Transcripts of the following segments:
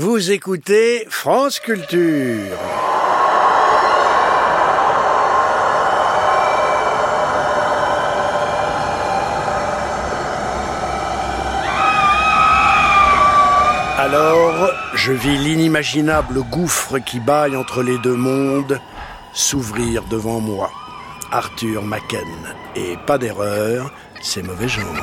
Vous écoutez France Culture. Alors, je vis l'inimaginable gouffre qui baille entre les deux mondes s'ouvrir devant moi. Arthur Macken. Et pas d'erreur, c'est mauvais genre.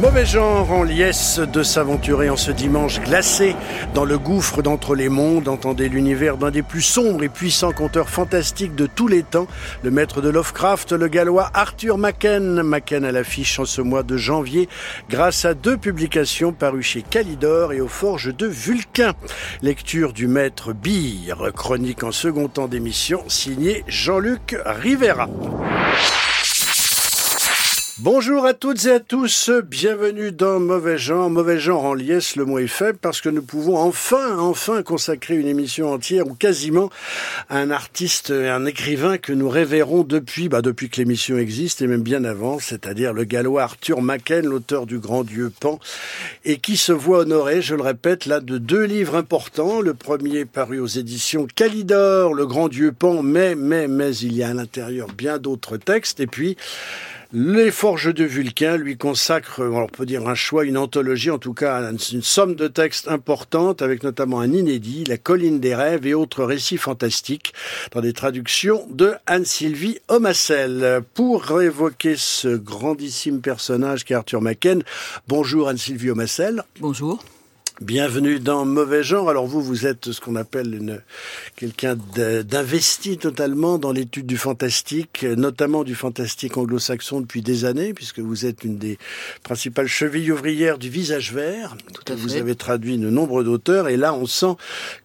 Mauvais genre en liesse de s'aventurer en ce dimanche glacé dans le gouffre d'entre les mondes, entendez l'univers d'un des plus sombres et puissants conteurs fantastiques de tous les temps, le maître de Lovecraft, le gallois Arthur Macken. Macken à l'affiche en ce mois de janvier grâce à deux publications parues chez Calidor et aux forges de Vulcain. Lecture du maître Bire, chronique en second temps d'émission, signé Jean-Luc Rivera. Bonjour à toutes et à tous, bienvenue dans Mauvais Genre. Mauvais Genre en liesse, le mot est faible parce que nous pouvons enfin, enfin consacrer une émission entière ou quasiment à un artiste et un écrivain que nous révérons depuis, bah depuis que l'émission existe et même bien avant, c'est-à-dire le gallois Arthur Macken, l'auteur du Grand Dieu Pan, et qui se voit honoré, je le répète, là de deux livres importants. Le premier paru aux éditions Calidor, le Grand Dieu Pan, mais, mais, mais il y a à l'intérieur bien d'autres textes. Et puis, les Forges de Vulcain lui consacrent, on peut dire un choix, une anthologie, en tout cas une somme de textes importantes, avec notamment un inédit, La colline des rêves et autres récits fantastiques, dans des traductions de Anne-Sylvie Omassel. Pour évoquer ce grandissime personnage qu'est Arthur Macken, bonjour Anne-Sylvie Omassel. Bonjour. Bienvenue dans Mauvais Genre. Alors vous, vous êtes ce qu'on appelle une, quelqu'un d'investi totalement dans l'étude du fantastique, notamment du fantastique anglo-saxon depuis des années, puisque vous êtes une des principales chevilles ouvrières du visage vert. Tout à vous fait. avez traduit de nombreux d'auteurs, et là on sent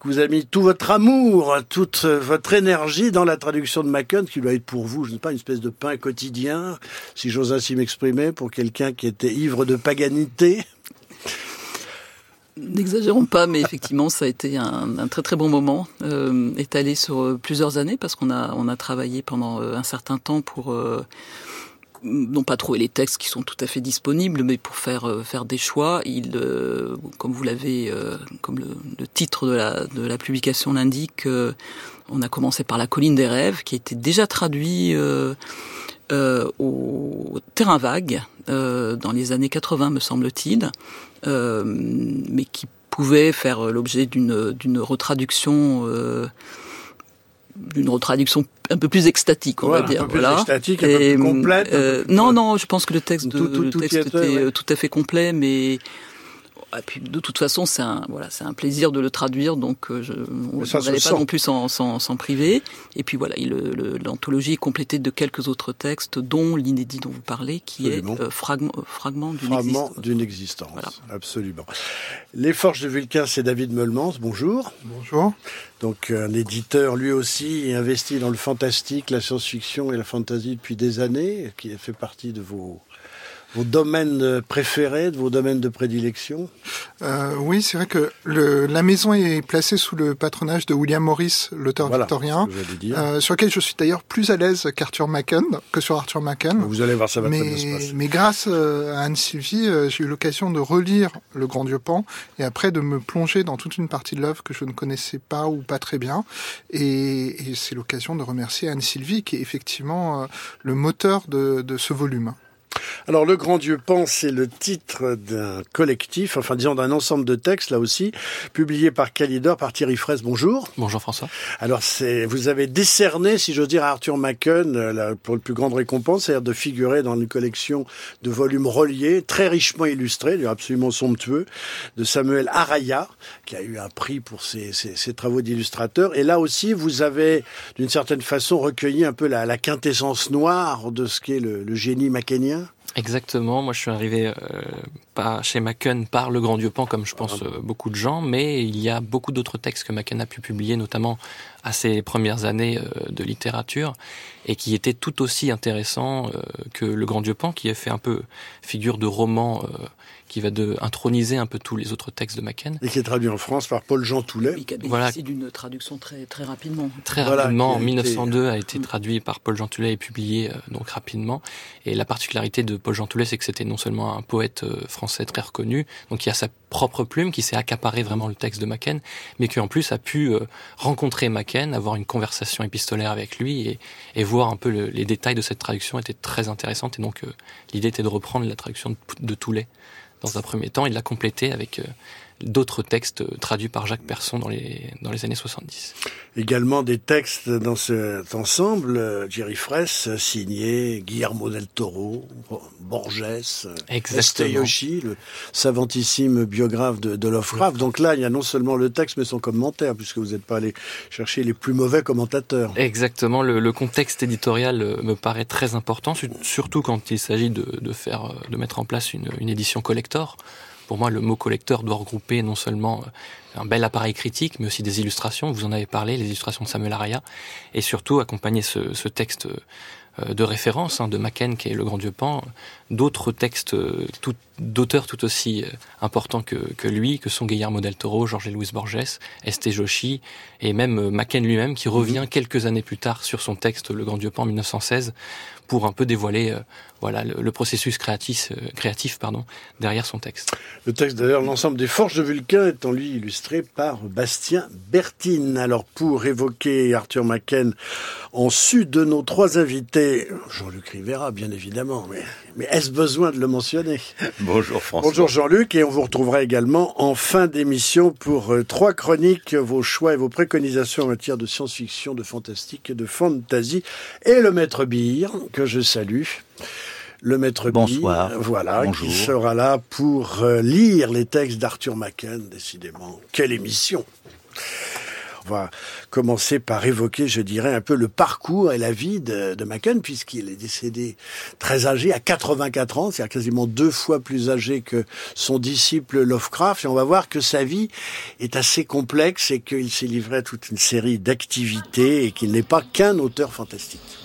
que vous avez mis tout votre amour, toute votre énergie dans la traduction de Macken, qui doit être pour vous, je ne sais pas, une espèce de pain quotidien, si j'ose ainsi m'exprimer, pour quelqu'un qui était ivre de paganité. N'exagérons pas, mais effectivement, ça a été un, très très bon moment, euh, étalé sur euh, plusieurs années, parce qu'on a on a travaillé pendant euh, un certain temps pour non pas trouver les textes qui sont tout à fait disponibles, mais pour faire faire des choix. Il, comme vous l'avez, comme le, titre de la de la publication l'indique, on a commencé par La colline des rêves, qui était déjà traduit. Au terrain vague dans les années 80, me semble-t-il euh, mais qui pouvait faire l'objet d'une d'une retraduction euh, d'une retraduction un peu plus extatique, on va dire. Un peu plus voilà. extatique, un Et, peu plus complète. Euh, peu plus non, non, je pense que le texte, de, tout, tout, le tout texte était, était ouais. tout à fait complet, mais et puis de toute façon, c'est un voilà, c'est un plaisir de le traduire, donc euh, je n'allais pas non plus s'en priver. Et puis voilà, l'anthologie est complétée de quelques autres textes, dont l'inédit dont vous parlez, qui Absolument. est euh, fragment, fragment d'une fragment existence. d'une existence. Voilà. Absolument. Les Forges de Vulcain, c'est David Meulmans. Bonjour. Bonjour. Donc un éditeur lui aussi investi dans le fantastique, la science-fiction et la fantasy depuis des années, qui fait partie de vos vos domaines préférés, de vos domaines de prédilection? Euh, Oui, c'est vrai que le, la maison est placée sous le patronage de William Morris, l'auteur voilà, victorien, euh, sur lequel je suis d'ailleurs plus à l'aise qu'Arthur Macken, que sur Arthur Macken. Vous allez voir, ça va mais, très bien se passer. Mais grâce euh, à Anne-Sylvie, euh, j'ai eu l'occasion de relire Le Grand Dieu Pan et après de me plonger dans toute une partie de l'œuvre que je ne connaissais pas ou pas très bien. Et, et c'est l'occasion de remercier Anne-Sylvie qui est effectivement euh, le moteur de, de ce volume. Alors, Le Grand Dieu Pan, c'est le titre d'un collectif, enfin disons d'un ensemble de textes, là aussi, publié par Calidor, par Thierry Fraisse. Bonjour. Bonjour François. Alors, c'est, vous avez décerné, si j'ose dire, à Arthur Macken, la, pour le plus grande récompense, c'est-à-dire de figurer dans une collection de volumes reliés, très richement illustrés, absolument somptueux, de Samuel Araya, qui a eu un prix pour ses, ses, ses travaux d'illustrateur. Et là aussi, vous avez, d'une certaine façon, recueilli un peu la, la quintessence noire de ce qu'est le, le génie Exactement. Moi, je suis arrivé euh, pas chez Macken par le Grand Dieu Pan, comme je pense euh, beaucoup de gens, mais il y a beaucoup d'autres textes que Macken a pu publier, notamment à ses premières années de littérature et qui était tout aussi intéressant que Le Grand Dieu Pan, qui a fait un peu figure de roman qui va de introniser un peu tous les autres textes de Machen. Et qui est traduit en France par Paul Jean Toulet. qui a voilà. d'une traduction très, très rapidement. Très rapidement, en 1902, a été traduit par Paul Jean Toulet et publié euh, donc rapidement. Et la particularité de Paul Jean Toulet, c'est que c'était non seulement un poète euh, français très reconnu, donc il a sa propre plume qui s'est accaparé vraiment le texte de Machen, mais qui en plus a pu euh, rencontrer Machen, avoir une conversation épistolaire avec lui et, et voir un peu les détails de cette traduction était très intéressante. Et donc l'idée était de reprendre la traduction de, de Toulet dans un premier temps de la compléter avec euh, d'autres textes traduits par Jacques Persson dans les, dans les années 70. Également des textes dans cet ensemble, euh, Jerry Fraisse, signé Guillermo del Toro, Borges, Yoshi, le savantissime biographe de, de Lovecraft. Donc là, il y a non seulement le texte, mais son commentaire, puisque vous n'êtes pas allé chercher les plus mauvais commentateurs. Exactement, le, le, contexte éditorial euh, me paraît très important, surtout quand il s'agit de, de, faire, euh, de mettre en place une, une édition collector. Pour moi, le mot collecteur doit regrouper non seulement euh, un bel appareil critique, mais aussi des illustrations. Vous en avez parlé, les illustrations de Samuel Araya, et surtout accompagner ce, ce texte euh, de référence hein, de Macken, qui est le Grand Dieu Pan, d'autres textes euh, d'auteurs tout aussi importants que, que, lui, que sont Guillermo del Toro, Jorge Luis Borges, Este Joshi, et même Macken lui-même, qui revient mhm. quelques années plus tard sur son texte Le Grand Dieu Pan en 1916, pour un peu dévoiler voilà le, processus créatif, euh, créatif pardon, derrière son texte. Le texte d'ailleurs, l'ensemble des forges de Vulcain étant lui illustré par Bastien Bertine. Alors pour évoquer Arthur Macken en su de nos trois invités, Jean-Luc Rivera bien évidemment, mais, mais est-ce besoin de le mentionner? Bonjour François. Bonjour Jean-Luc et on vous retrouvera également en fin d'émission pour euh, trois chroniques, vos choix et vos préconisations en matière de science-fiction, de fantastique et de fantasy et le maître Beer que je salue le maître Bonsoir. voilà, qui sera là pour euh, lire les textes d'Arthur Macken, décidément. Quelle émission on va commencer par évoquer, je dirais, un peu le parcours et la vie de, de Macken, puisqu'il est décédé très âgé, à 84 ans, c'est-à-dire quasiment deux fois plus âgé que son disciple Lovecraft. Et on va voir que sa vie est assez complexe et qu'il s'est livré à toute une série d'activités et qu'il n'est pas qu'un auteur fantastique.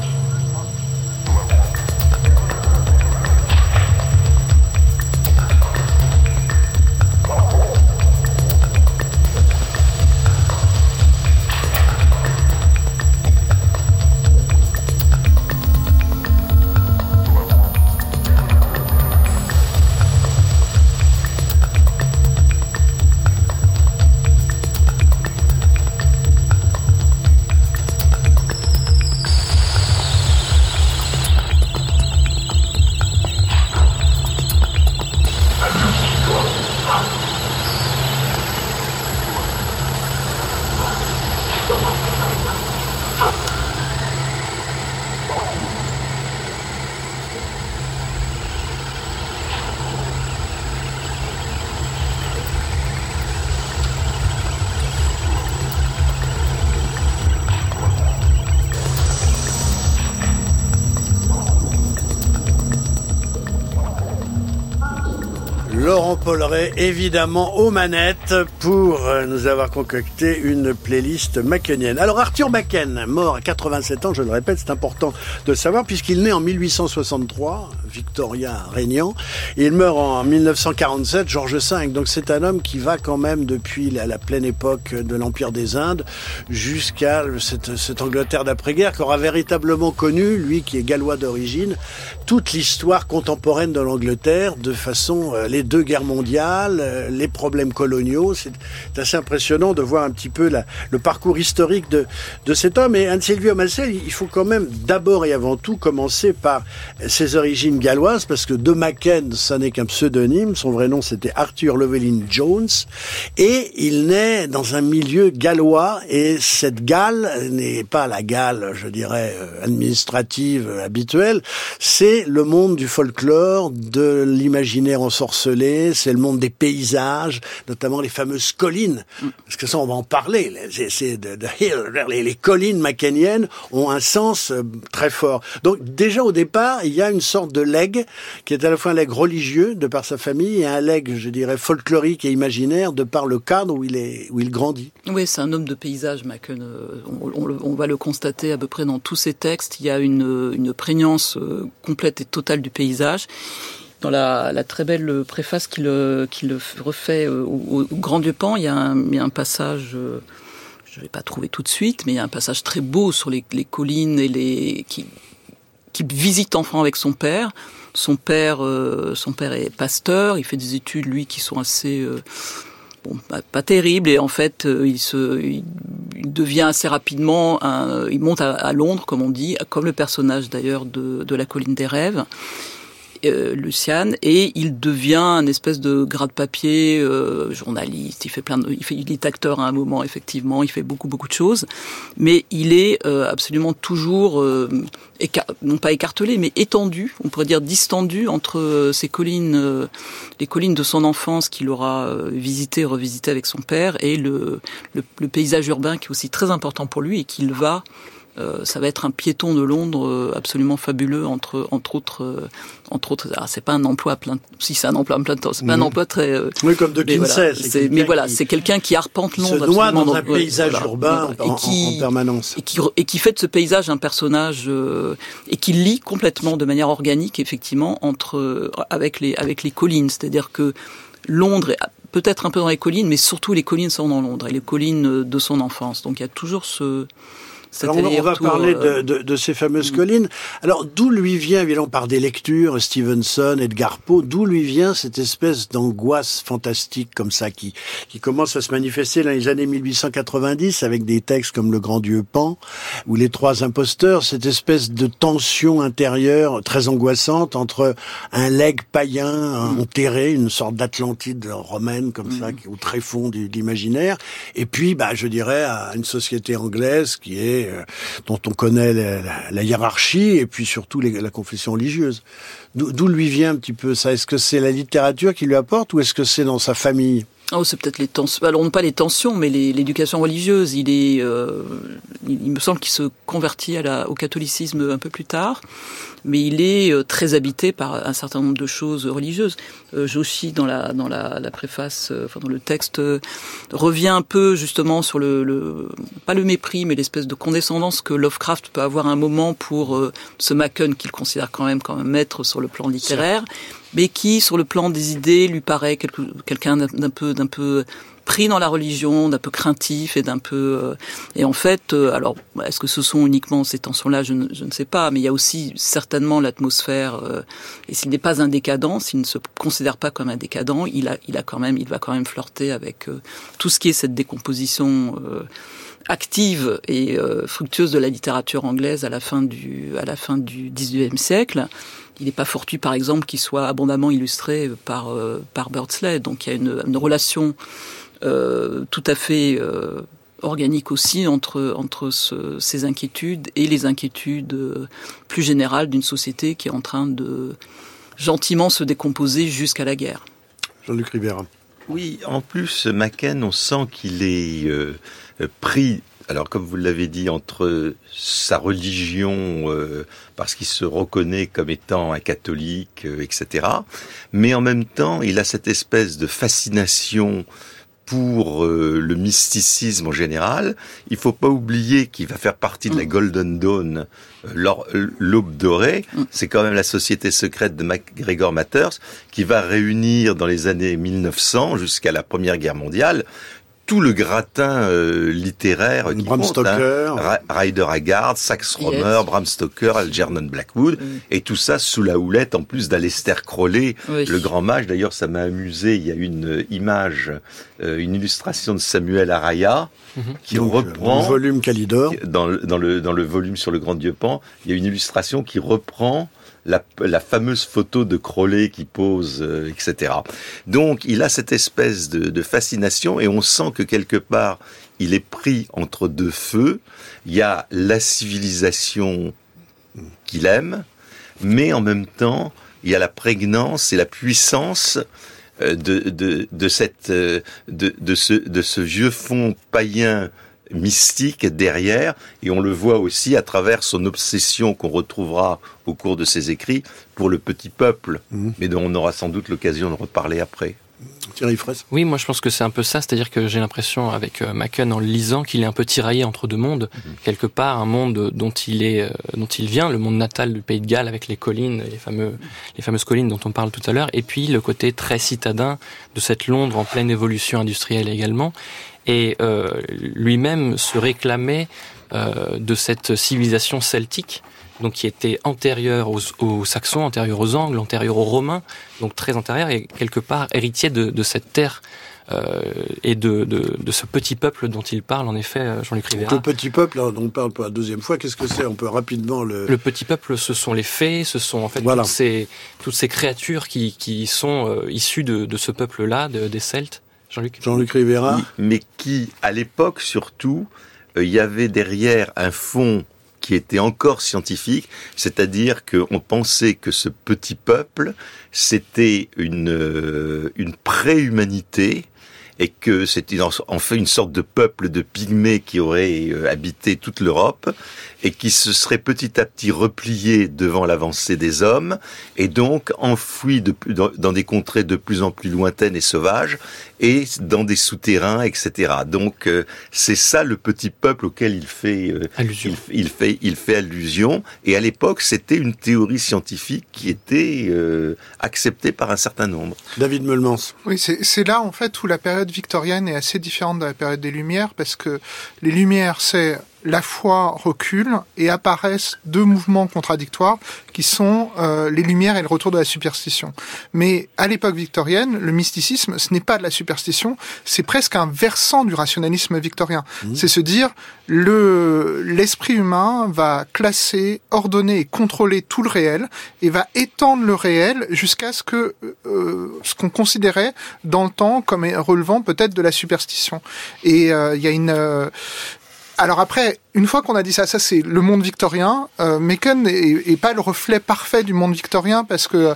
Évidemment aux manettes pour euh, nous avoir concocté une playlist mackenienne. Alors Arthur Macken, mort à 87 ans, je le répète, c'est important de savoir puisqu'il naît en 1863, Victoria régnant, il meurt en 1947, George V. Donc c'est un homme qui va quand même depuis la, pleine époque de l'Empire des Indes jusqu'à cette, Angleterre d'après-guerre qu'aura véritablement connu, lui qui est gallois d'origine, toute l'histoire contemporaine de l'Angleterre de façon euh, les deux guerres mondiales, euh, les problèmes coloniaux. C'est assez impressionnant de voir un petit peu le parcours historique de, cet homme. Et Anne-Sylvie il faut quand même d'abord et avant tout commencer par ses origines galloises, parce que de Macken, ça n'est qu'un pseudonyme. Son vrai nom, c'était Arthur Llewellyn Jones. Et il naît dans un milieu gallois. Et cette Galle n'est pas la Galle, je dirais, euh, administrative habituelle. C'est le monde du folklore, de l'imaginaire ensorcelé, c'est le monde des paysages, notamment les fameuses collines. Parce que ça, on va en parler. C'est de, les, les, collines macaniennes ont un sens euh, très fort. Donc déjà au départ, il y a une sorte de legs, qui est à la fois un legs religieux de par sa famille et un legs, je dirais, folklorique et imaginaire de par le cadre où il est où il grandit. Oui, c'est un homme de paysage, Macken. On, on, va le constater à peu près dans tous ses textes. Il y a une, une prégnance euh, complète et totale du paysage dans la, très belle préface qu'il qu'il refait euh, au, Grand Dieu Pan, il y a un, y a un passage je ne vais pas trouver tout de suite, mais il y a un passage très beau sur les, les collines et les qui, qui visite enfant avec son père. Son père, euh, son père est pasteur. Il fait des études, lui, qui sont assez euh, bon, pas, pas, terribles. Et en fait, euh, il se, il, devient assez rapidement, un, il monte à, à, Londres, comme on dit, comme le personnage d'ailleurs de, de la colline des rêves euh, Luciane, et il devient un espèce de gras de papier, euh, journaliste. Il fait plein de, il fait, il est acteur à un moment effectivement. Il fait beaucoup beaucoup de choses, mais il est euh, absolument toujours euh, non pas écartelé, mais étendu, on pourrait dire distendu entre euh, ces collines, les collines de son enfance qu'il aura visité, revisité avec son père, et le, le, le paysage urbain qui est aussi très important pour lui et qu'il va euh, ça va être un piéton de Londres euh, absolument fabuleux entre entre autres euh, entre autres c'est pas un emploi à plein si c'est un emploi à plein temps c'est pas un emploi très oui comme de Kinsey mais, mais voilà c'est quelqu'un qui arpente Londres se noie dans un paysage urbain en, et qui, en, permanence. et qui et qui fait de ce paysage un personnage et qui lit complètement de manière organique effectivement entre avec les avec les collines. C'est-à-dire que Londres est peut-être un peu dans les collines mais surtout les collines sont dans Londres et les collines de son enfance. Donc il y a toujours ce alors on, va parler euh, de, de, de, ces fameuses mm. collines. Alors d'où lui vient, évidemment, par des lectures, Stevenson, Edgar Poe, d'où lui vient cette espèce d'angoisse fantastique comme ça qui, qui commence à se manifester dans les années 1890 avec des textes comme Le Grand Dieu Pan ou Les Trois Imposteurs, cette espèce de tension intérieure très angoissante entre un legs païen mm. enterré, une sorte d'Atlantide romaine comme ça, mm. au très fond de l'imaginaire, et puis, bah, je dirais, à une société anglaise qui est euh, dont on connaît la, hiérarchie et puis surtout la confession religieuse. D'où lui vient un petit peu ça? Est-ce que c'est la littérature qui lui apporte ou est-ce que c'est dans sa famille? Oh, c'est peut-être les tensions. Alors, non pas les tensions, mais l'éducation religieuse. Il est, euh, il, me semble qu'il se convertit au catholicisme un peu plus tard, mais il est euh, très habité par un certain nombre de choses religieuses. Euh, Joshi, dans la dans la, la préface, euh, enfin dans le texte, euh, revient un peu justement sur le, le pas le mépris, mais l'espèce de condescendance que Lovecraft peut avoir un moment pour ce Machen qu'il considère quand même comme un maître sur le plan littéraire mais qui, sur le plan des idées, lui paraît quelqu'un d'un peu, d'un peu pris dans la religion, d'un peu craintif et d'un peu. Euh, et en fait, euh, alors, est-ce que ce sont uniquement ces tensions-là je, je, ne sais pas, mais il y a aussi certainement l'atmosphère. Euh, et s'il n'est pas un décadent, s'il ne se considère pas comme un décadent, il a, il a quand même, il va quand même flirter avec tout ce qui est cette décomposition active et fructueuse de la littérature anglaise à la fin du à la fin du XIXe siècle il n'est pas fortuit, par exemple, qu'il soit abondamment illustré par, euh, par Birdsley. Donc il y a une, une relation euh, tout à fait euh, organique aussi entre, entre ce, ces inquiétudes et les inquiétudes euh, plus générales d'une société qui est en train de gentiment se décomposer jusqu'à la guerre. Jean-Luc Rivera. Oui, en plus, Macken, on sent qu'il est euh, pris alors comme vous l'avez dit, entre sa religion, euh, parce qu'il se reconnaît comme étant un catholique, euh, etc., mais en même temps, il a cette espèce de fascination pour euh, le mysticisme en général. Il faut pas oublier qu'il va faire partie de la mm. Golden Dawn, l'aube dorée. Mm. C'est quand même la société secrète de MacGregor Matters qui va réunir dans les années 1900 jusqu'à la Première Guerre mondiale tout le gratin euh, littéraire qui Bram hein. Stoker, Ryder Haggard, Sax Rohmer, Bram Stoker, Algernon Blackwood, et tout ça sous la houlette en plus d'Alester Crowley, le grand mage. D'ailleurs, ça m'a amusé. Il y a une image, euh, une illustration de Samuel Araya mhm. qui reprend le volume Calidor dans dans le dans le volume sur le Grand Dieu Pan. Il y a une illustration qui reprend la, fameuse photo de Crowley qui pose, euh, etc. Donc il a cette espèce de, fascination et on sent que quelque part il est pris entre deux feux. Il y a la civilisation qu'il aime, mais en même temps il y a la prégnance et la puissance euh, de, de, de, cette, euh, de, de ce vieux fond païen mystique derrière, et on le voit aussi à travers son obsession qu'on retrouvera au cours de ses écrits pour le petit peuple, mmh. mais dont on aura sans doute l'occasion de reparler après. Thierry Oui, moi je pense que c'est un peu ça, c'est-à-dire que j'ai l'impression avec euh, Machen en le lisant qu'il est un peu tiraillé entre deux mondes, mhm. quelque part un monde dont il est, euh, dont il vient, le monde natal du Pays de Galles avec les collines, les fameux, les fameuses collines dont on parle tout à l'heure, et puis le côté très citadin de cette Londres en pleine évolution industrielle également, et euh, lui-même se réclamait de cette civilisation celtique donc qui était antérieur aux, Saxons, antérieur aux Angles, antérieur aux Romains, donc très antérieur et quelque part héritier de, cette terre euh, et de, ce petit peuple dont il parle, en effet, euh, Jean-Luc Rivera. Le petit peuple, dont on parle pour la deuxième fois, qu'est-ce que c'est? On peut rapidement le... Le petit peuple, ce sont les fées, ce sont en fait toutes, ces, toutes ces créatures qui, sont euh, issues de, ce peuple-là, des Celtes. Jean-Luc? Jean-Luc Rivera. mais qui, à l'époque surtout, il y avait derrière un fond qui était encore scientifique, c'est-à-dire qu'on pensait que ce petit peuple, c'était une, euh, une préhumanité et que c'était en fait une sorte de peuple de pygmées qui aurait euh, habité toute l'Europe et qui se serait petit à petit replié devant l'avancée des hommes et donc enfoui de, dans, des contrées de plus en plus lointaines et sauvages et dans des souterrains, etc. Donc euh, c'est ça le petit peuple auquel il fait euh, allusion. Il, fait il fait allusion et à l'époque c'était une théorie scientifique qui était acceptée par un certain nombre. David Meulmans. Oui, c'est là en fait où la période victorienne est assez différente de la période des Lumières parce que les Lumières, c'est la foi recule et apparaissent deux mouvements contradictoires qui sont euh, les Lumières et le retour de la superstition. Mais à l'époque victorienne, le mysticisme, ce n'est pas de la superstition, c'est presque un versant du rationalisme victorien. Mmh. C'est se dire le l'esprit humain va classer, ordonner et contrôler tout le réel et va étendre le réel jusqu'à ce que euh, ce qu'on considérait dans le temps comme relevant peut-être de la superstition. Et euh, il y a une alors après, une fois qu'on a dit ça, ça c'est le monde victorien. Euh, Macon est, pas le reflet parfait du monde victorien parce que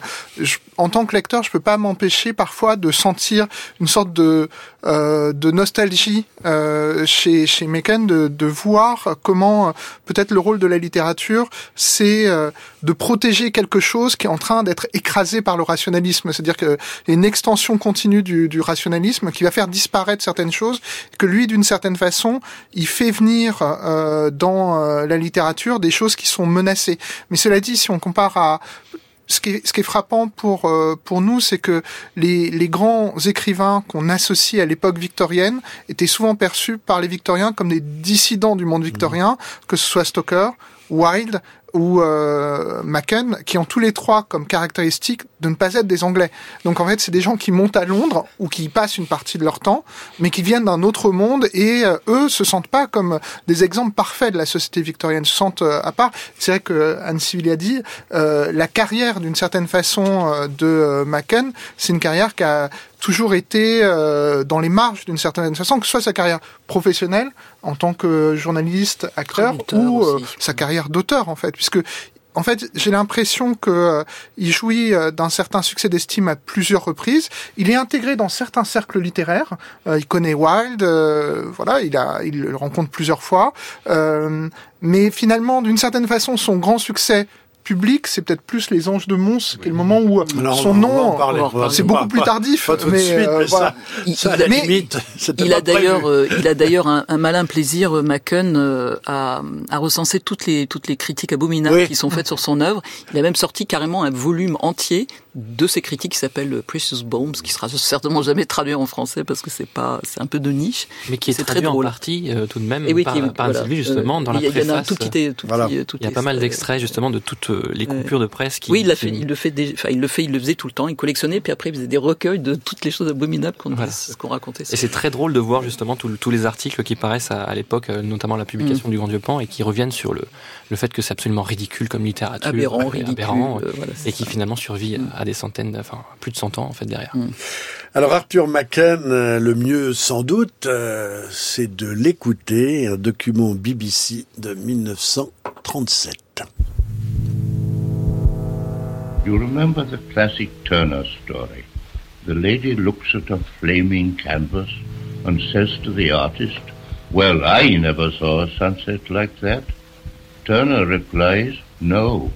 en tant que lecteur, je peux pas m'empêcher parfois de sentir une sorte de euh, de nostalgie euh, chez chez Macon, de, de voir comment peut-être le rôle de la littérature, c'est euh, de protéger quelque chose qui est en train d'être écrasé par le rationalisme. C'est-à-dire que y a une extension continue du, du rationalisme qui va faire disparaître certaines choses, que lui, d'une certaine façon, il fait venir euh, euh, dans euh, la littérature des choses qui sont menacées. Mais cela dit, si on compare à ce qui est, frappant pour euh, pour nous, c'est que les, les grands écrivains qu'on associe à l'époque victorienne étaient souvent perçus par les victoriens comme des dissidents du monde victorien, que ce soit Stoker, Wilde ou Macken, qui ont tous les trois comme caractéristique de ne pas être des Anglais. Donc en fait, c'est des gens qui montent à Londres ou qui y passent une partie de leur temps, mais qui viennent d'un autre monde et euh, eux se sentent pas comme des exemples parfaits de la société victorienne, se sentent euh, à part. C'est vrai que Anne Sylvie a dit, euh, la carrière d'une certaine façon euh, de Macken, c'est une carrière qui a toujours été euh, dans les marges d'une certaine façon, que ce soit sa carrière professionnelle en tant que journaliste, acteur, ou euh, sa carrière d'auteur en fait, puisque en fait, j'ai l'impression que euh, il jouit d'un certain succès d'estime à plusieurs reprises. Il est intégré dans certains cercles littéraires. il connaît Wilde, voilà, il le rencontre plusieurs fois. mais finalement, d'une certaine façon, son grand succès public, c'est peut-être plus les Anges de Mons, qui est le moment où euh, son nom, c'est beaucoup plus tardif. mais, euh, il, a d'ailleurs, euh, il a d'ailleurs un, malin plaisir, Macken, à, à, recenser toutes les toutes les critiques abominables qui sont faites sur son œuvre. Il a même sorti carrément un volume entier de ces critiques qui s'appelle Precious Bones, qui sera certainement jamais traduit en français parce que c'est pas, c'est un peu de niche. Mais qui est, très drôle. en partie tout de même par, par justement dans la préface. Il y a, pas mal d'extraits justement de toutes les coupures de presse. Qui, oui, il, fait, il le fait, enfin, il le fait, il le faisait tout le temps. Il collectionnait, puis après il faisait des recueils de toutes les choses abominables qu'on racontait. Et c'est très drôle de voir justement tous les articles qui paraissent à, l'époque, euh, notamment la publication mm. du Grand Dieu Pan, et qui reviennent sur le, le fait que c'est absolument ridicule comme littérature, aberrant, ridicule, aberrant euh, et qui finalement survit mm. à des centaines, enfin plus de 100 ans en fait derrière. Mm. Alors Arthur Macken, euh, le mieux sans doute, c'est de l'écouter, un document BBC de 1937. You remember the classic Turner story? The lady looks at a flaming canvas and says to the artist, Well, I never saw a sunset like that. Turner replies, No,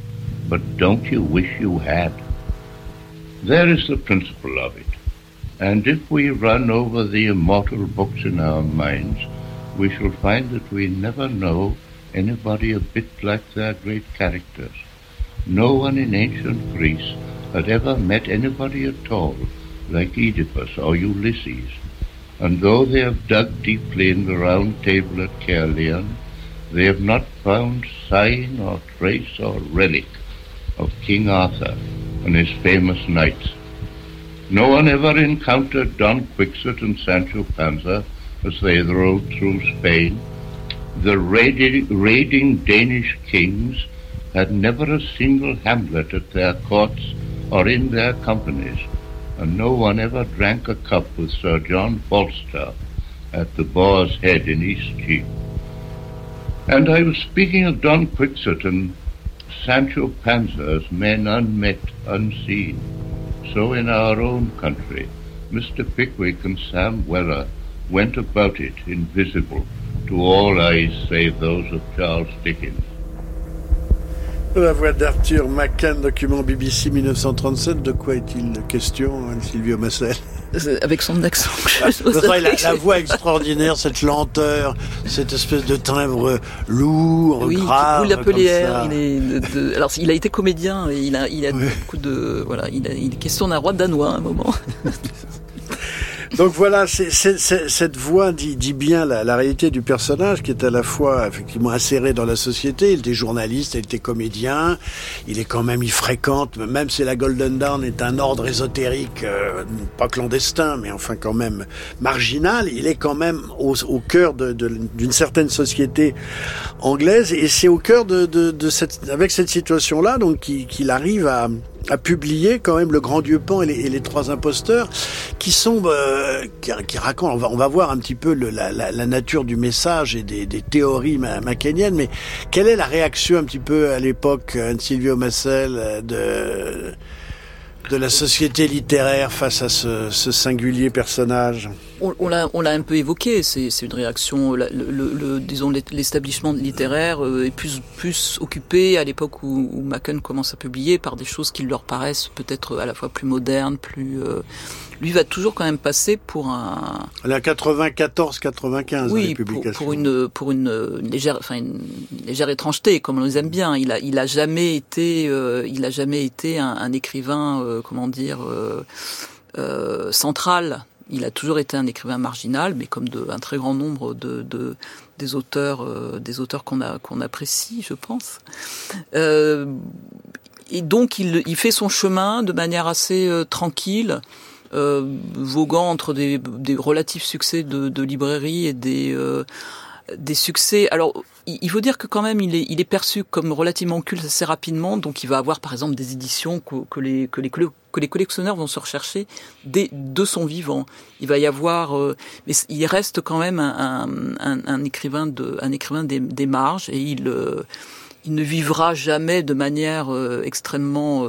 but don't you wish you had? There is the principle of it. And if we run over the immortal books in our minds, we shall find that we never know anybody a bit like their great characters. No one in ancient Greece had ever met anybody at all like Oedipus or Ulysses. And though they have dug deeply in the round table at Caerleon, they have not found sign or trace or relic of King Arthur and his famous knights. No one ever encountered Don Quixote and Sancho Panza as they rode through Spain. The raiding, raiding Danish kings had never a single hamlet at their courts or in their companies, and no one ever drank a cup with Sir John Falstaff at the Boar's Head in Eastcheap. And I was speaking of Don Quixote and Sancho Panza as men unmet, unseen. So in our own country, Mr. Pickwick and Sam Weller went about it invisible to all eyes save those of Charles Dickens. La voix d'Arthur McCann, document BBC 1937. De quoi est-il question, hein, Silvio Massel Avec son accent. la, la, voix extraordinaire, cette lenteur, cette espèce de timbre lourd, oui, grave. Est de, alors il a été comédien et il a, il a oui. beaucoup de, voilà, il, a, il questionne un roi danois à un moment. Donc voilà, cette voix dit, dit bien la, la, réalité du personnage qui est à la fois effectivement inséré dans la société. Il était journaliste, il était comédien. Il est quand même, il fréquente, même si la Golden Dawn est un ordre ésotérique, euh, pas clandestin, mais enfin quand même marginal. Il est quand même au, au cœur de, de, d'une certaine société anglaise et c'est au cœur de, de cette, avec cette situation-là, donc qu'il, qu'il arrive à a publié quand même le Grand Dieu Pan et les, trois imposteurs, qui sont euh, qui, racontent. On va, on va voir un petit peu la, nature du message et des, théories macaniennes, mais quelle est la réaction un petit peu à l'époque, Silvio Massel, de de la société littéraire face à ce, ce singulier personnage On, on l'a un peu évoqué. C'est une réaction. Le, le, le disons l'établissement littéraire euh, est plus plus occupé à l'époque où, où Machen commence à publier par des choses qui leur paraissent peut-être à la fois plus modernes, plus euh, lui va toujours quand même passer pour un. La 94-95 oui, les publications. Pour, pour une pour une, une, légère enfin une légère étrangeté comme on les aime bien. Il a il a jamais été euh, il a jamais été un, un écrivain euh, comment dire euh, central. Il a toujours été un écrivain marginal, mais comme un très grand nombre de, de des auteurs, euh, des auteurs qu'on apprécie, je pense. Euh, et donc il, fait son chemin de manière assez euh, tranquille, voguant entre des, des, relatifs succès de, de librairie et des des succès. Alors, il faut dire que quand même, il est, perçu comme relativement culte assez rapidement. Donc, il va avoir, par exemple, des éditions que, les, collectionneurs vont se rechercher dès, de son vivant. Il va y avoir, euh, mais il reste quand même un, écrivain un écrivain des, marges et il, euh, il ne vivra jamais de manière euh, extrêmement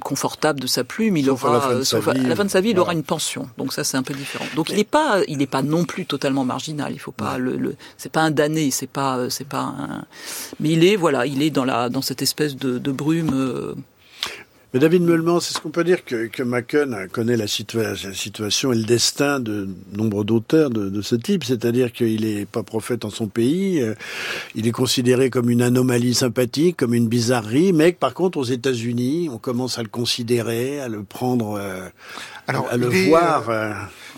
confortable de sa plume, il sauf aura, à la fin de sa sauf vie, à la fin de sa vie, il voilà. aura une pension. Donc ça, c'est un peu différent. Donc il n'est pas, il n'est pas non plus totalement marginal. Il faut pas le, le c'est pas un damné, c'est pas, c'est pas un, mais il est, voilà, il est dans la, dans cette espèce de, de brume. Euh, mais David Meulman, c'est ce qu'on peut dire que, que Machen connaît la, situa la, situation et le destin de nombre d'auteurs de, de, ce type, c'est-à-dire qu'il n'est pas prophète en son pays, euh, il est considéré comme une anomalie sympathique, comme une bizarrerie, mais que par contre aux États-Unis, on commence à le considérer, à le prendre, euh, Alors, à le voir. Euh,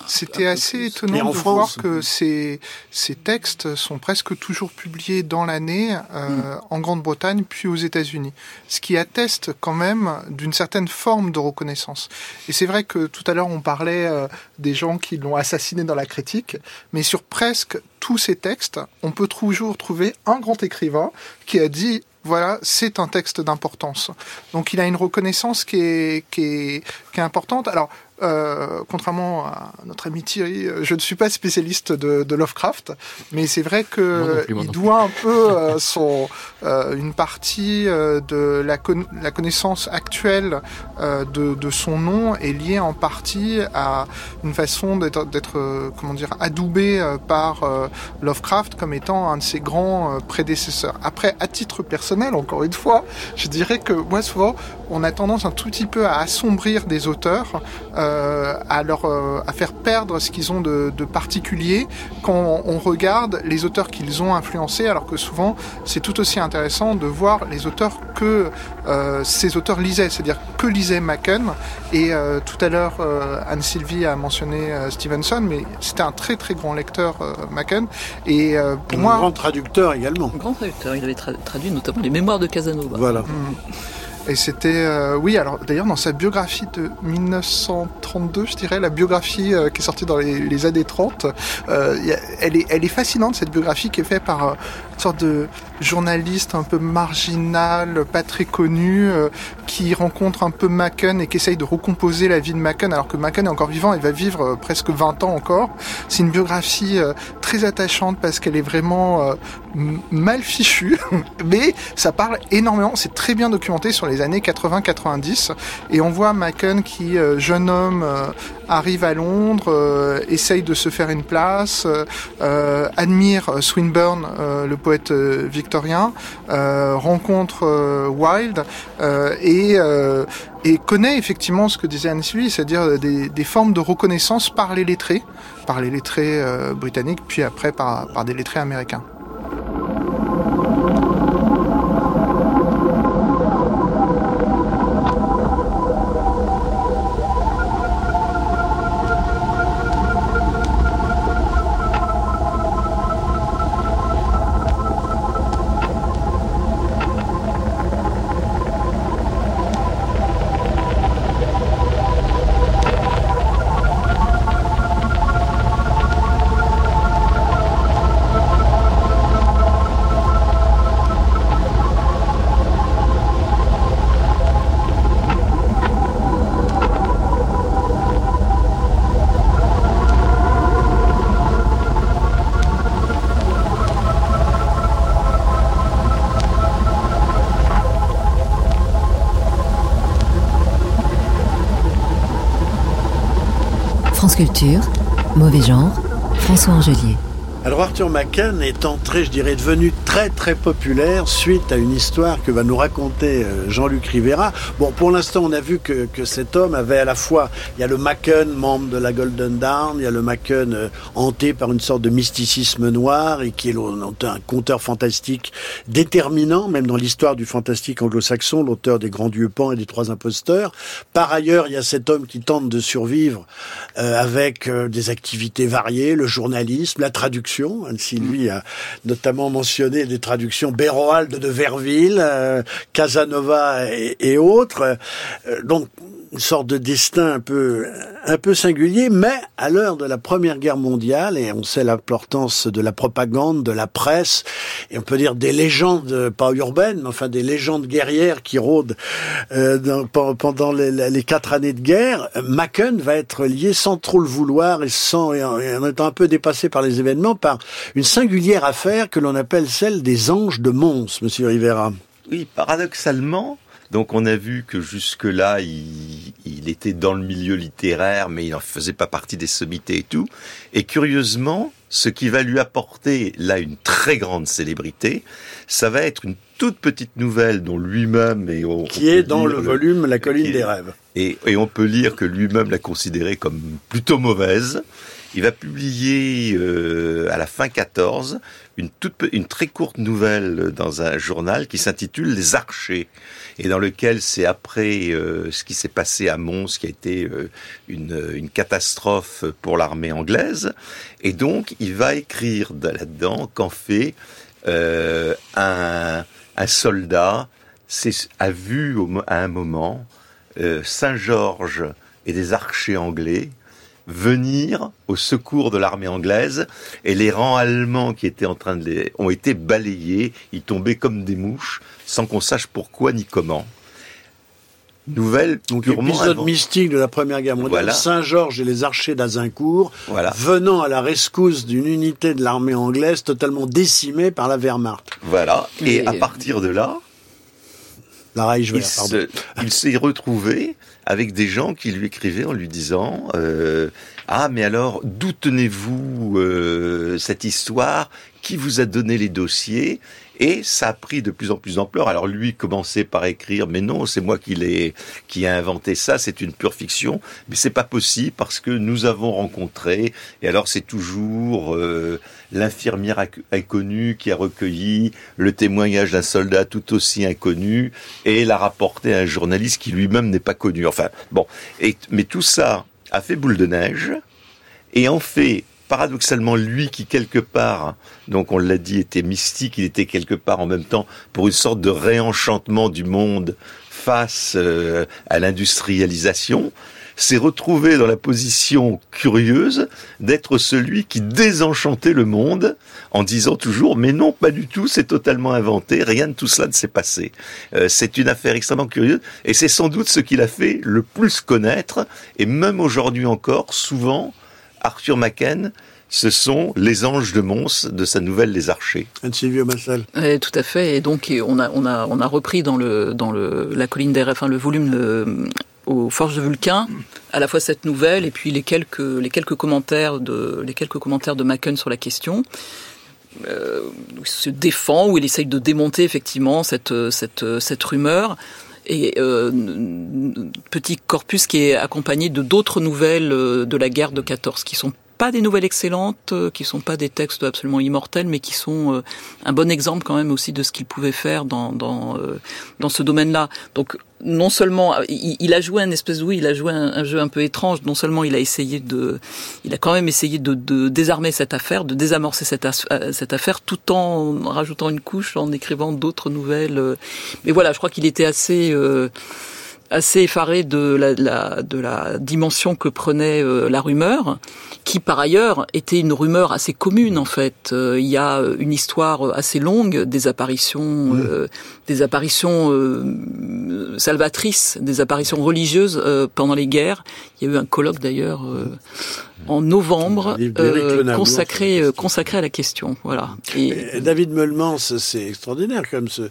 C'était assez étonnant de France, voir que ces, ces textes sont presque toujours publiés dans l'année euh, mm. en Grande-Bretagne puis aux États-Unis, ce qui atteste quand même d'une certaine forme de reconnaissance. Et c'est vrai que tout à l'heure on parlait euh, des gens qui l'ont assassiné dans la critique, mais sur presque tous ces textes, on peut toujours trouver un grand écrivain qui a dit voilà, c'est un texte d'importance. Donc il a une reconnaissance qui est, qui est, qui est importante. Alors, euh, contrairement à notre ami Thierry, euh, je ne suis pas spécialiste de, de Lovecraft, mais c'est vrai que il doit un peu euh, son euh, une partie de la, la connaissance actuelle de, de, son nom est liée en partie à une façon d'être comment dire adoubé par Lovecraft comme étant un de ses grands prédécesseurs. Après, à titre personnel, encore une fois, je dirais que moi souvent on a tendance un tout petit peu à assombrir des auteurs. Euh, à, leur, euh, à faire perdre ce qu'ils ont de, de, particulier quand on regarde les auteurs qu'ils ont influencés, alors que souvent c'est tout aussi intéressant de voir les auteurs que euh, ces auteurs lisaient, c'est-à-dire que lisait Macken. Et euh, tout à l'heure, euh, Anne-Sylvie a mentionné Stevenson, mais c'était un très très grand lecteur, Macken. Et pour un moi, grand traducteur également. Un grand traducteur, il avait traduit notamment les Mémoires de Casanova. Voilà. Mm. Et c'était, euh, oui, alors d'ailleurs dans sa biographie de 1932, je dirais, la biographie euh, qui est sortie dans les, les années 30, euh, elle, est, elle est fascinante cette biographie qui est faite par euh, une sorte de journaliste un peu marginal, pas très connu, euh, qui rencontre un peu Macken et qui essaye de recomposer la vie de Macken alors que Macken est encore vivant, il va vivre presque 20 ans encore. C'est une biographie très attachante parce qu'elle est vraiment mal fichue, mais ça parle énormément, c'est très bien documenté sur les années 80-90. Et on voit Macken qui, euh, jeune homme, euh, arrive à Londres, euh, essaye de se faire une place, admire Swinburne, le poète victorien, rencontre Wilde et et connaît effectivement ce que disait Anne Sylvie, c'est-à-dire des, des, formes de reconnaissance par les lettrés, par les lettrés britanniques, puis après par, par des lettrés américains. Mauvais genre, François. Alors Arthur Macken est entré, je dirais, devenu très très populaire suite à une histoire que va nous raconter euh, Jean-Luc Rivera. Bon, pour l'instant, on a vu que, que, cet homme avait à la fois, il y a le Macken, membre de la Golden Dawn, il y a le Macken euh, hanté par une sorte de mysticisme noir et qui est un conteur fantastique déterminant, même dans l'histoire du fantastique anglo-saxon, l'auteur des Grands Dieux Pan et des Trois Imposteurs. Par ailleurs, il y a cet homme qui tente de survivre avec des activités variées, le journalisme, la traduction Anne-Sylvie a notamment mentionné des traductions Béroald de Verville, euh, Casanova et, autres. Euh, donc une sorte de destin un peu un peu singulier, mais à l'heure de la Première Guerre mondiale, et on sait l'importance de la propagande, de la presse, et on peut dire des légendes, pas urbaines, mais enfin des légendes guerrières qui rôdent euh, pendant les, quatre années de guerre, Macken va être lié sans trop le vouloir et sans et en, en étant un peu dépassé par les événements par une singulière affaire que l'on appelle celle des anges de Mons, Monsieur Rivera. Oui, paradoxalement, donc on a vu que jusque-là, il, était dans le milieu littéraire, mais il n'en faisait pas partie des sommités et tout. Et curieusement, ce qui va lui apporter là une très grande célébrité, ça va être une toute petite nouvelle dont lui-même est... qui est dans le, volume La colline des rêves. Et, et on peut lire que lui-même l'a considérée comme plutôt mauvaise. Il va publier euh, à la fin 14 une, toute, une très courte nouvelle dans un journal qui s'intitule Les Archers et dans lequel c'est après euh, ce qui s'est passé à Mons qui a été euh, une, une, catastrophe pour l'armée anglaise. Et donc il va écrire là-dedans qu'en fait un, un soldat a vu à un moment Saint-Georges et des archers anglais venir au secours de l'armée anglaise et les rangs allemands qui étaient en train de les ont été balayés, ils tombaient comme des mouches sans qu'on sache pourquoi ni comment. nouvelle Donc purement épisode mystique de la Première Guerre mondiale, Voilà. Saint-Georges et les archers d'Azincourt, Voilà. venant à la rescousse d'une unité de l'armée anglaise totalement décimée par la Wehrmacht. Voilà. Et, Et- à partir de là, La Reichswehr, il pardon. se- il s'est retrouvé avec des gens qui lui écrivaient en lui disant euh, Ah, mais alors, d'où tenez-vous euh, cette histoire? Qui vous a donné les dossiers? Et ça a pris de plus en plus d'ampleur. Alors lui commençait par écrire Mais non, c'est moi qui l'ai qui a inventé ça, c'est une pure fiction. Mais c'est pas possible parce que nous avons rencontré. Et alors c'est toujours euh, l'infirmière inc- inconnue qui a recueilli le témoignage d'un soldat tout aussi inconnu et l'a rapporté à un journaliste qui lui-même n'est pas connu. Enfin, bon. Et, mais tout ça a fait boule de neige et en fait, paradoxalement, lui qui quelque part, donc on l'a dit, était mystique, il était quelque part en même temps pour une sorte de réenchantement du monde face euh, à l'industrialisation, s'est retrouvé dans la position curieuse d'être celui qui désenchantait le monde en disant toujours mais non pas du tout c'est totalement inventé rien de tout cela ne s'est passé. Euh, c'est une affaire extrêmement curieuse et c'est sans doute ce qu'il a fait le plus connaître et même aujourd'hui encore souvent Arthur Machen ce sont les anges de Mons de sa nouvelle Les Archers. Anne-Sylvie Massal. Ouais, tout à fait. Et donc on a on a on a repris dans le dans le la colline des rêves, enfin le volume le- aux forges de Vulcain, à la fois cette nouvelle et puis les quelques les quelques commentaires de les quelques commentaires de Machen sur la question. Euh, où il se défend où il essaye de démonter effectivement cette cette cette rumeur. Et euh, petit corpus qui est accompagné de d'autres nouvelles euh, de la guerre de 14 qui sont pas des nouvelles excellentes, euh, qui sont pas des textes absolument immortels, mais qui sont un bon exemple quand même aussi de ce qu'il pouvait faire dans dans dans ce domaine-là. Donc non seulement il, il a joué un espèce de oui, il a joué un, un jeu un peu étrange. Non seulement il a essayé de, il a quand même essayé de, de désarmer cette affaire, de désamorcer cette, euh, cette affaire, tout en rajoutant une couche, en écrivant d'autres nouvelles. euh. Mais voilà, je crois qu'il était assez euh, assez effaré de la, la- de la dimension que prenait euh, la rumeur, qui par ailleurs était une rumeur assez commune en fait. Euh, il y a une histoire assez longue des apparitions, euh, des apparitions salvatrices, des apparitions religieuses euh, pendant les guerres. Il y a eu un colloque d'ailleurs euh, en novembre euh, consacré euh, consacré à la question. Voilà. Et, David Meulmans, c'est extraordinaire comme ce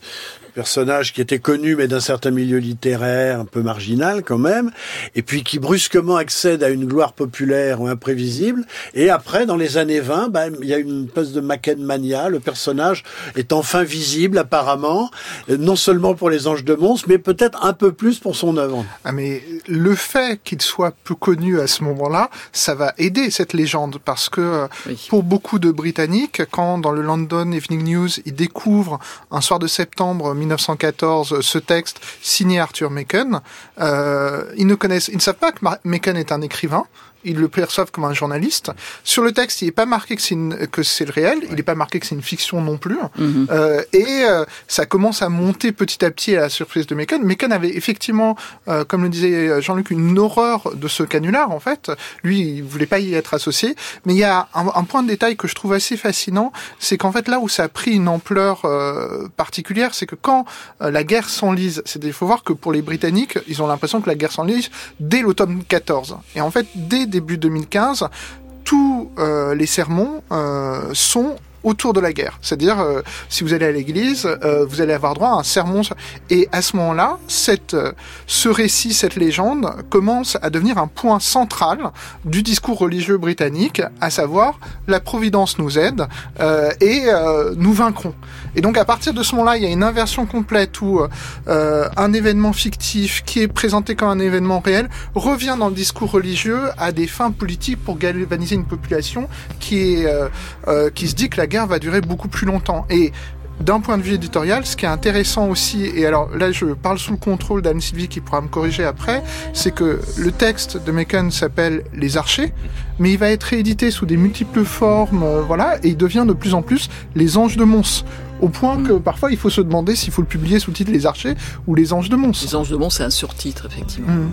personnage qui était connu mais d'un certain milieu littéraire un peu marginal quand même, et puis qui brusquement accède à une gloire populaire ou imprévisible, et après dans les années 20, ben, il y a une espèce de Machen mania, le personnage est enfin visible apparemment, euh, non seulement pour les Anges de Mons, mais peut-être un peu plus pour son œuvre. Ah mais le fait qu'il soit peu connu à ce moment-là, ça va aider cette légende parce que euh, Oui. pour beaucoup de Britanniques, quand dans le London Evening News, ils découvrent un soir de septembre 1914 ce texte signé Arthur Machen, euh, ils ne connaissent, ils ne savent pas que Machen est un écrivain. Ils le perçoivent comme un journaliste. Sur le texte, il n'est pas marqué que c'est une- que c'est le réel. Il n'est pas marqué que c'est une fiction non plus. Mhm. Euh, et euh, ça commence à monter petit à petit à la surprise de Mécan. Mécan avait effectivement, euh, comme le disait Jean-Luc, une horreur de ce canular en fait. Lui, il voulait pas y être associé. Mais il y a un, un point de détail que je trouve assez fascinant, c'est qu'en fait là où ça a pris une ampleur euh, particulière, c'est que quand euh, la guerre s'enlise, c'est il faut voir que pour les Britanniques, ils ont l'impression que la guerre s'enlise dès l'automne 14. Et en fait, dès début 2015, tous euh, les sermons euh, sont autour de la guerre. C'est-à-dire, euh, si vous allez à l'église, vous allez avoir droit à un sermon. Et à ce moment-là, cette, ce récit, cette légende, commence à devenir un point central du discours religieux britannique, à savoir la Providence nous aide et nous vaincrons. Et donc à partir de ce moment-là, il y a une inversion complète où euh, un événement fictif qui est présenté comme un événement réel revient dans le discours religieux à des fins politiques pour galvaniser une population qui euh, euh, qui se dit que la guerre va durer beaucoup plus longtemps. Et d'un point de vue éditorial, ce qui est intéressant aussi, et alors là je parle sous le contrôle d'Anne Sylvie qui pourra me corriger après, c'est que le texte de Macon s'appelle Les Archers, mais il va être réédité sous des multiples formes, euh, voilà, et il devient de plus en plus Les Anges de Mons. Au point que parfois il faut se demander s'il faut le publier sous le titre Les Archers ou Les Anges de Mons. les Anges de Mont, c'est un surtitre effectivement. Mm.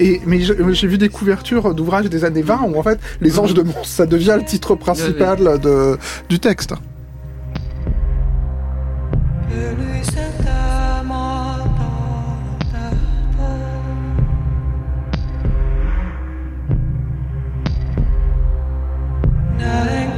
Et mais je- j'ai vu des couvertures d'ouvrages des années 20 où en fait les anges de Mons ça devient le titre principal de, du texte. Nothing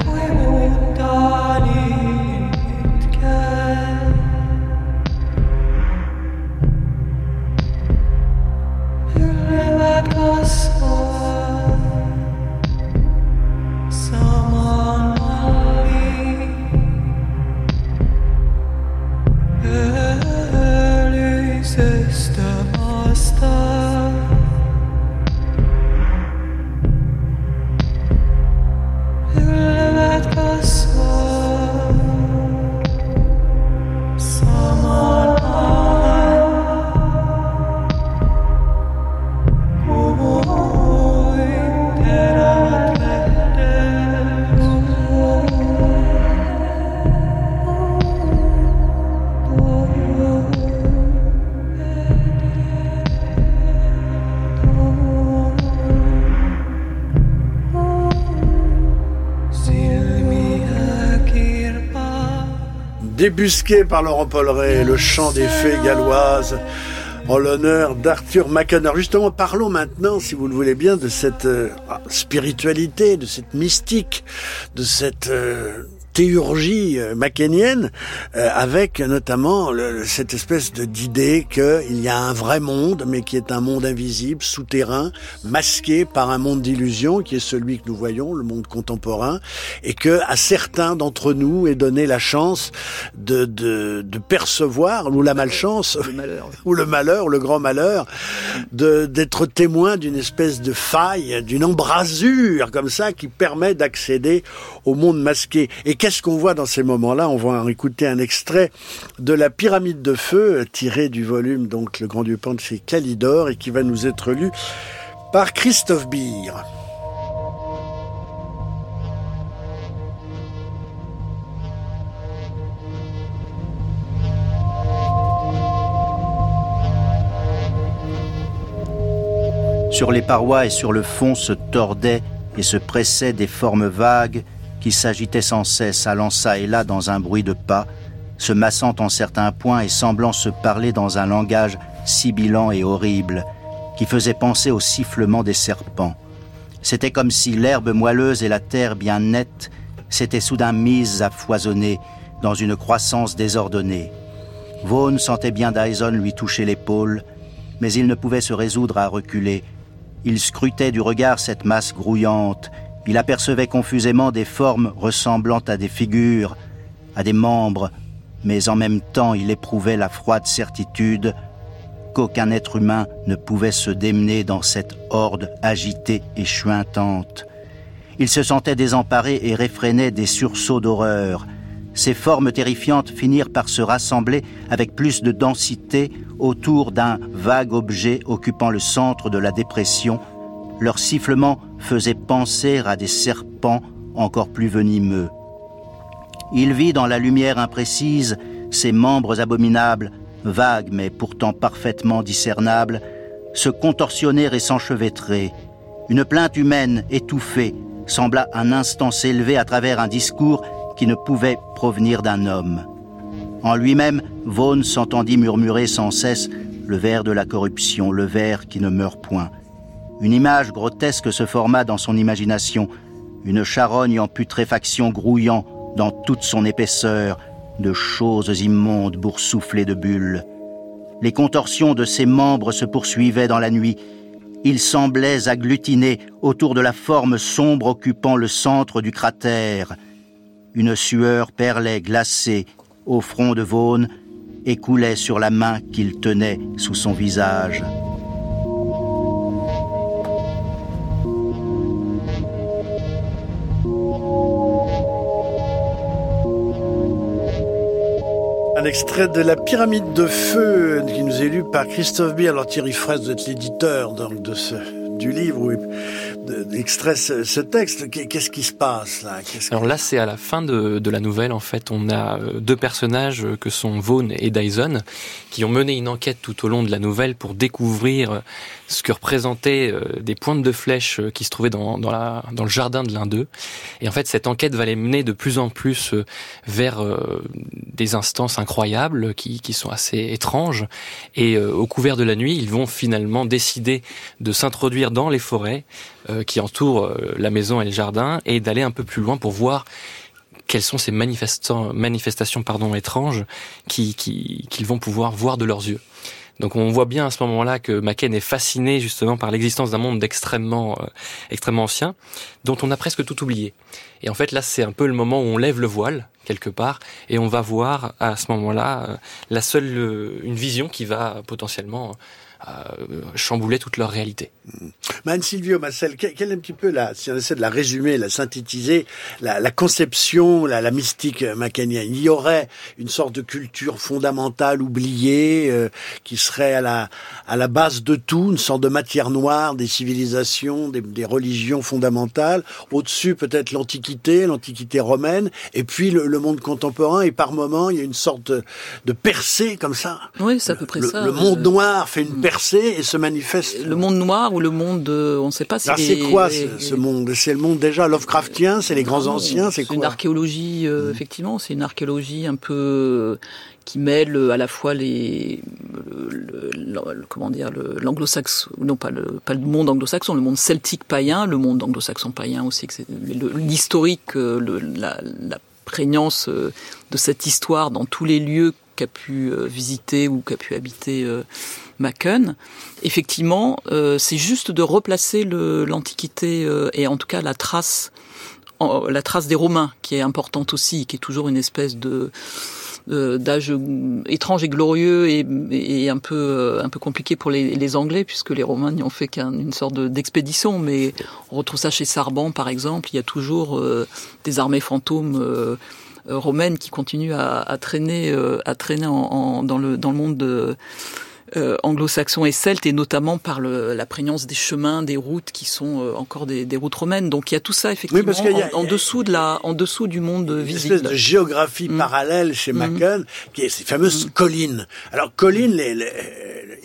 débusqué par Laurent Polleret, le chant des fées galloises en l'honneur d'Arthur McConnor. Justement, parlons maintenant, si vous le voulez bien, de cette euh, spiritualité, de cette mystique, de cette euh, théurgie euh, mackénienne, euh, avec notamment cette espèce de d'idée qu'il y a un vrai monde, mais qui est un monde invisible, souterrain, masqué par un monde d'illusions, qui est celui que nous voyons, le monde contemporain, et que à certains d'entre nous est donné la chance de, de, de percevoir, ou la malchance, le ou le malheur, le grand malheur, de d'être témoin d'une espèce de faille, d'une embrasure comme ça, qui permet d'accéder au monde masqué. Et qu'est-ce qu'on voit dans ces moments-là? On va écouter un extrait de la pyramide de feu tiré du volume donc Le Grand du Pan de chez Calidor et qui va nous être lu par Christophe Beer. Sur les parois et sur le fond se tordaient et se pressaient des formes vagues qui s'agitait sans cesse, allant çà et là dans un bruit de pas, se massant en certains points et semblant se parler dans un langage sibilant et horrible, qui faisait penser au sifflement des serpents. C'était comme si l'herbe moelleuse et la terre bien nette s'étaient soudain mises à foisonner dans une croissance désordonnée. Vaughan sentait bien Dyson lui toucher l'épaule, mais il ne pouvait se résoudre à reculer. Il scrutait du regard cette masse grouillante il apercevait confusément des formes ressemblant à des figures, à des membres, mais en même temps il éprouvait la froide certitude qu'aucun être humain ne pouvait se démener dans cette horde agitée et chuintante. Il se sentait désemparé et réfrénait des sursauts d'horreur. Ces formes terrifiantes finirent par se rassembler avec plus de densité autour d'un vague objet occupant le centre de la dépression leur sifflement faisait penser à des serpents encore plus venimeux. Il vit dans la lumière imprécise ces membres abominables, vagues mais pourtant parfaitement discernables, se contorsionner et s'enchevêtrer. Une plainte humaine étouffée sembla un instant s'élever à travers un discours qui ne pouvait provenir d'un homme. En lui-même, Vaughan s'entendit murmurer sans cesse le vers de la corruption, le vers qui ne meurt point. Une image grotesque se forma dans son imagination, une charogne en putréfaction grouillant dans toute son épaisseur, de choses immondes boursouflées de bulles. Les contorsions de ses membres se poursuivaient dans la nuit. Ils semblaient agglutinés autour de la forme sombre occupant le centre du cratère. Une sueur perlait glacée au front de Vaughan et coulait sur la main qu'il tenait sous son visage. Un extrait de La pyramide de feu qui nous est lu par Christophe B. Alors Thierry Fraisse, vous êtes l'éditeur donc, de ce, du livre où extrait ce, texte. Qu'est-ce qui se passe là? Alors là, c'est à la fin de, de, la nouvelle. En fait, on a euh, deux personnages que sont Vaughn et Dyson qui ont mené une enquête tout au long de la nouvelle pour découvrir ce que représentaient euh, des pointes de flèches euh, qui se trouvaient dans, dans, le jardin de l'un d'eux. Et en fait, cette enquête va les mener de plus en plus euh, vers des instances incroyables qui, qui sont assez étranges. Et au couvert de la nuit, ils vont finalement décider de s'introduire dans les forêts qui entourent la maison et le jardin et d'aller un peu plus loin pour voir quelles sont ces manifestations pardon, étranges qu'ils qui, qu'ils vont pouvoir voir de leurs yeux. Donc on voit bien à ce moment-là que Macken est fasciné justement par l'existence d'un monde extrêmement, euh, extrêmement ancien, dont on a presque tout oublié. Et en fait là c'est un peu le moment où on lève le voile quelque part et on va voir à ce moment-là euh, la seule euh, une vision qui va potentiellement chambouler toute leur réalité. Man Silvio Marcel, quelle est un petit peu la, si on essaie de la résumer, la synthétiser, la, la conception, la, la mystique macanienne Il y aurait une sorte de culture fondamentale oubliée euh, qui serait à la, à la base de tout, une sorte de matière noire des civilisations, des, des religions fondamentales. Au-dessus peut-être l'Antiquité, l'Antiquité romaine, et puis le, le, monde contemporain. Et par moment, il y a une sorte de, de percée comme ça. Oui, c'est à peu près le, ça. Le monde noir fait une percée percé et se manifeste. Le monde noir ou le monde, on ne sait pas. Alors c'est quoi ce, monde? C'est le monde déjà Lovecraftien, c'est les grands anciens, c'est quoi une archéologie, mmh. effectivement, c'est une archéologie un peu qui mêle à la fois les le, comment dire l'anglo-saxon non pas le pas le monde anglo-saxon le monde celtique païen le monde anglo-saxon païen aussi l'historique euh, la, la prégnance euh, de cette histoire dans tous les lieux qu'a pu euh, visiter ou qu'a pu habiter Macken. Effectivement, c'est juste de replacer l'Antiquité et en tout cas la trace, la trace des Romains qui est importante aussi, qui est toujours une espèce de d'âge étrange et glorieux et, un peu euh, un peu compliqué pour les, Anglais puisque les Romains n'y ont fait qu'une sorte d'expédition. Mais on retrouve ça chez Sarban par exemple. Il y a toujours euh, des armées fantômes. Euh, romaines qui continuent à, traîner à traîner dans le dans le monde de, euh, anglo-saxons et celtes, et notamment par le, la prégnance des chemins, des routes qui sont euh, encore des, des, routes romaines. Donc il y a tout ça effectivement en, dessous de la, en dessous du monde visible. Une espèce de géographie mm. parallèle chez mm. qui est ces fameuses mm. collines. Alors collines, les, les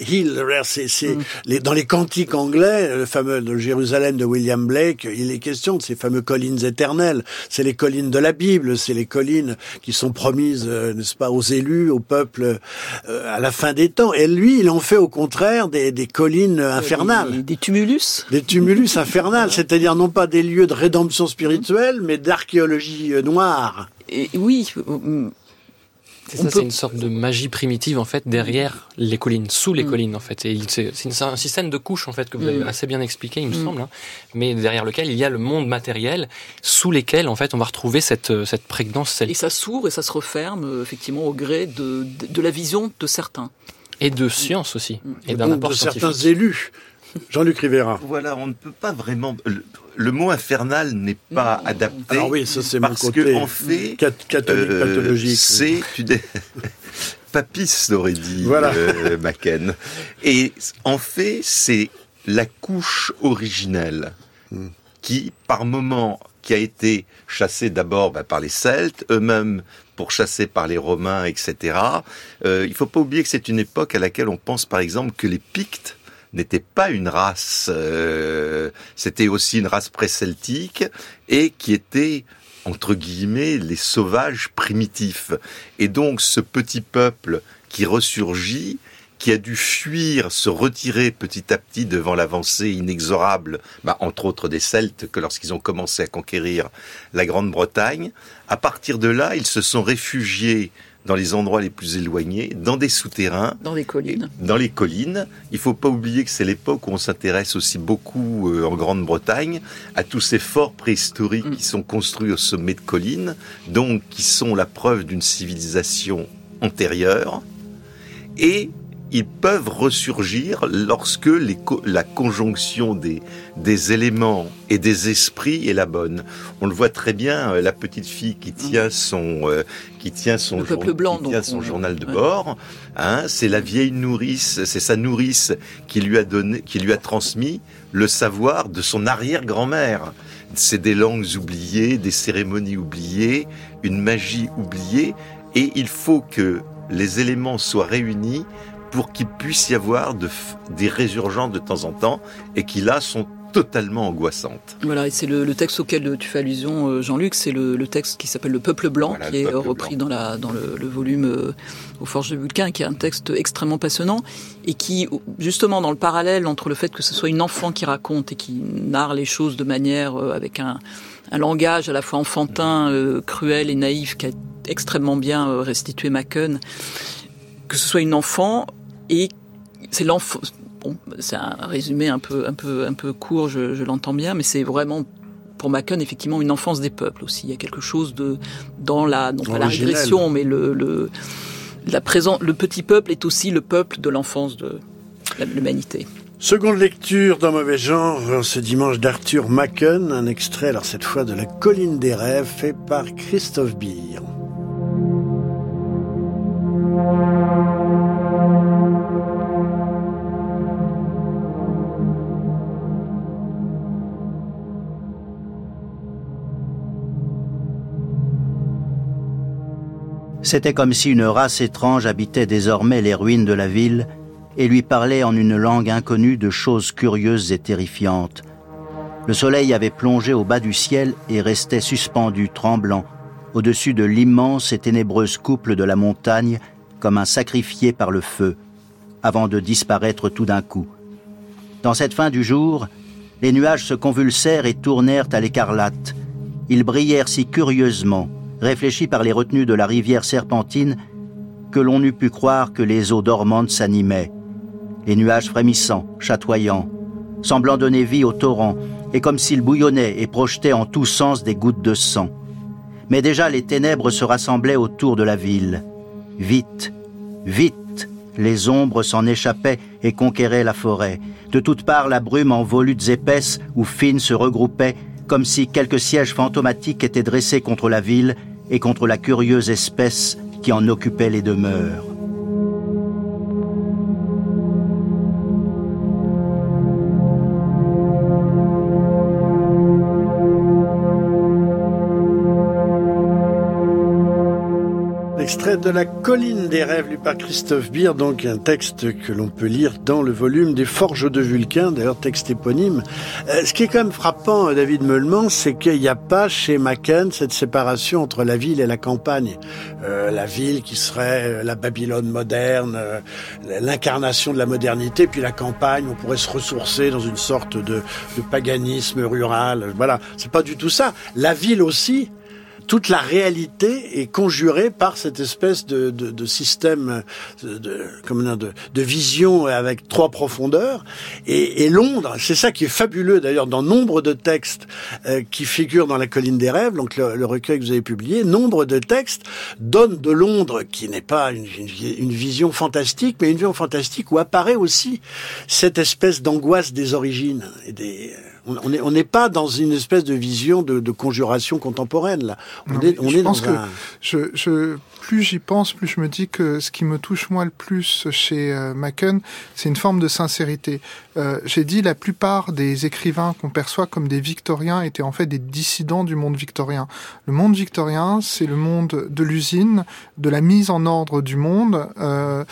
hill, c'est mm. les, dans les cantiques anglais, le fameux de Jérusalem de William Blake, il est question de ces fameux collines éternelles. C'est les collines de la Bible, c'est les collines qui sont promises, euh, n'est-ce pas, aux élus, au peuple à la fin des temps. Et lui, il en fait au contraire des, collines infernales. Des, tumulus Des tumulus infernales, c'est-à-dire non pas des lieux de rédemption spirituelle, mais d'archéologie euh, noire. Et oui, euh, c'est c'est une sorte de magie primitive en fait derrière les collines, sous les mm. collines en fait. Et c'est un système de couches en fait que vous avez mm. assez bien expliqué, il me mm. semble, hein. mais derrière lequel il y a le monde matériel, sous lesquels en fait on va retrouver cette cette prégnance. Et ça s'ouvre et ça se referme euh, effectivement au gré de, de la vision de certains. Et de science aussi. Et d'un de certains élus. Jean-Luc Rivera. Voilà, on ne peut pas vraiment. Le, mot infernal n'est pas adapté. Alors oui, ça c'est mon parce que en fait, catholique euh, pathologique. C'est Papis aurait dit voilà. euh, Et en fait, c'est la couche originelle hmm. qui, par moment, qui a été chassée d'abord bah, par les Celtes, eux-mêmes pourchassés par les Romains, etc. Euh, il ne faut pas oublier que c'est une époque à laquelle on pense par exemple que les Pictes n'étaient pas une race, euh, c'était aussi une race pré-celtique et qui était entre guillemets les sauvages primitifs. Et donc ce petit peuple qui ressurgit, qui a dû fuir, se retirer petit à petit devant l'avancée inexorable, bah, entre autres des Celtes, que lorsqu'ils ont commencé à conquérir la Grande-Bretagne. À partir de là, ils se sont réfugiés dans les endroits les plus éloignés, dans des souterrains. Dans les collines. Dans les collines. Il faut pas oublier que c'est l'époque où on s'intéresse aussi beaucoup euh, en Grande-Bretagne à tous ces forts préhistoriques mm. qui sont construits au sommet de collines, donc qui sont la preuve d'une civilisation antérieure. Et ils peuvent ressurgir lorsque les la conjonction des, des éléments et des esprits est la bonne. On le voit très bien, euh, la petite fille qui tient son euh, qui tient son, blanc, qui tient son journal de bord. Hein, c'est la vieille nourrice, c'est sa nourrice qui lui a donné, qui lui a transmis le savoir de son arrière-grand-mère. C'est des langues oubliées, des cérémonies oubliées, une magie oubliée, et il faut que les éléments soient réunis pour qu'il puisse y avoir de, des résurgences de temps en temps et qui là sont totalement angoissantes. Voilà, et c'est le, texte auquel tu fais allusion, euh, Jean-Luc, c'est le, texte qui s'appelle Le Peuple Blanc, qui est repris dans, la, dans le, volume euh, Aux Forges de Vulcain, qui est un texte extrêmement passionnant, et qui, justement, dans le parallèle entre le fait que ce soit une enfant qui raconte et qui narre les choses de manière, euh, avec un, un, langage à la fois enfantin, cruel et naïf, qui a extrêmement bien restitué Macken, que ce soit une enfant et c'est l'enfant. Bon, c'est un résumé un peu, un peu, un peu court, je, l'entends bien, mais c'est vraiment pour Macon effectivement une enfance des peuples aussi. Il y a quelque chose de dans la non pas la régression, mais le, le la présent, le petit peuple est aussi le peuple de l'enfance de l'humanité. Seconde lecture dans Mauvais Genre, ce dimanche d'Arthur Macon, un extrait alors cette fois de La Colline des Rêves fait par Christophe Beer. C'était comme si une race étrange habitait désormais les ruines de la ville et lui parlait en une langue inconnue de choses curieuses et terrifiantes. Le soleil avait plongé au bas du ciel et restait suspendu, tremblant, au-dessus de l'immense et ténébreuse couple de la montagne, comme un sacrifié par le feu, avant de disparaître tout d'un coup. Dans cette fin du jour, les nuages se convulsèrent et tournèrent à l'écarlate. Ils brillèrent si curieusement, réfléchis par les retenues de la rivière serpentine, que l'on eût pu croire que les eaux dormantes s'animaient. Les nuages frémissants, chatoyants, semblant donner vie au torrent, et comme s'ils bouillonnaient et projetaient en tous sens des gouttes de sang. Mais déjà les ténèbres se rassemblaient autour de la ville. Vite, vite, les ombres s'en échappaient et conquéraient la forêt. De toutes parts, la brume en volutes épaisses ou fines se regroupait, comme si quelques sièges fantomatiques étaient dressés contre la ville et contre la curieuse espèce qui en occupait les demeures. Extrait de La colline des rêves lu par Christophe Beer, donc un texte que l'on peut lire dans le volume des Forges de Vulcain, d'ailleurs texte éponyme. Euh, ce qui est quand même frappant, euh, David Meulement, c'est qu'il n'y a pas chez Macken cette séparation entre la ville et la campagne. Euh, la ville qui serait la Babylone moderne, l'incarnation de la modernité, puis la campagne, on pourrait se ressourcer dans une sorte de, de paganisme rural. Voilà, c'est pas du tout ça. La ville aussi, toute la réalité est conjurée par cette espèce de, de, de système de, de, de, de vision avec trois profondeurs. Et, et Londres, c'est ça qui est fabuleux d'ailleurs dans nombre de textes euh, qui figurent dans la colline des rêves, donc le, le, recueil que vous avez publié, nombre de textes donnent de Londres, qui n'est pas une, une, une vision fantastique, mais une vision fantastique où apparaît aussi cette espèce d'angoisse des origines et des on n'est pas dans une espèce de vision de, de conjuration contemporaine là. On non, est, on je est pense dans que un... je, je, plus j'y pense, plus je me dis que ce qui me touche moi le plus chez euh, Macken, c'est une forme de sincérité. Euh, J'ai dit la plupart des écrivains qu'on perçoit comme des victoriens étaient en fait des dissidents du monde victorien. Le monde victorien, c'est le monde de l'usine, de la mise en ordre du monde, euh,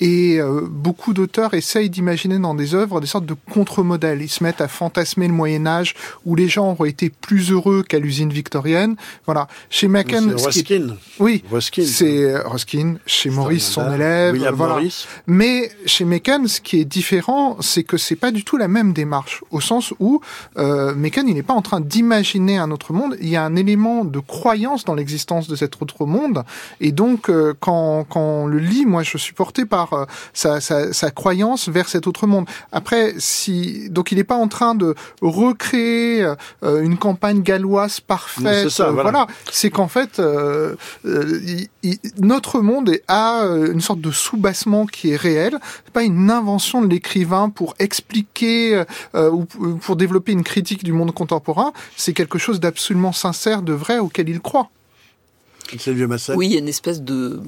et euh, beaucoup d'auteurs essayent d'imaginer dans des œuvres des sortes de contre-modèles. Ils se mettent à fantasmer le Moyen Âge où les gens auraient été plus heureux qu'à l'usine victorienne. Voilà. Chez Macken, Ruskin. Est... oui, Ruskin. C'est Ruskin. Chez Maurice, son élève. William voilà. Maurice. Mais chez Macken, ce qui est différent, c'est que c'est pas du tout la même démarche, au sens où euh, Macken, il n'est pas en train d'imaginer un autre monde. Il y a un élément de croyance dans l'existence de cet autre monde, et donc euh, quand quand on le lit, moi, je suis porté par euh, sa, sa, sa croyance vers cet autre monde. Après, si donc il n'est pas en train de recréer euh, une campagne galloise parfaite. C'est ça, euh, voilà. voilà. C'est qu'en fait, euh, euh, il- il- notre monde a euh, une sorte de soubassement qui est réel. C'est pas une invention de l'écrivain pour expliquer euh, ou p- pour développer une critique du monde contemporain. C'est quelque chose d'absolument sincère, de vrai, auquel il croit. C'est le vieux Massat. Oui, il y a une espèce de,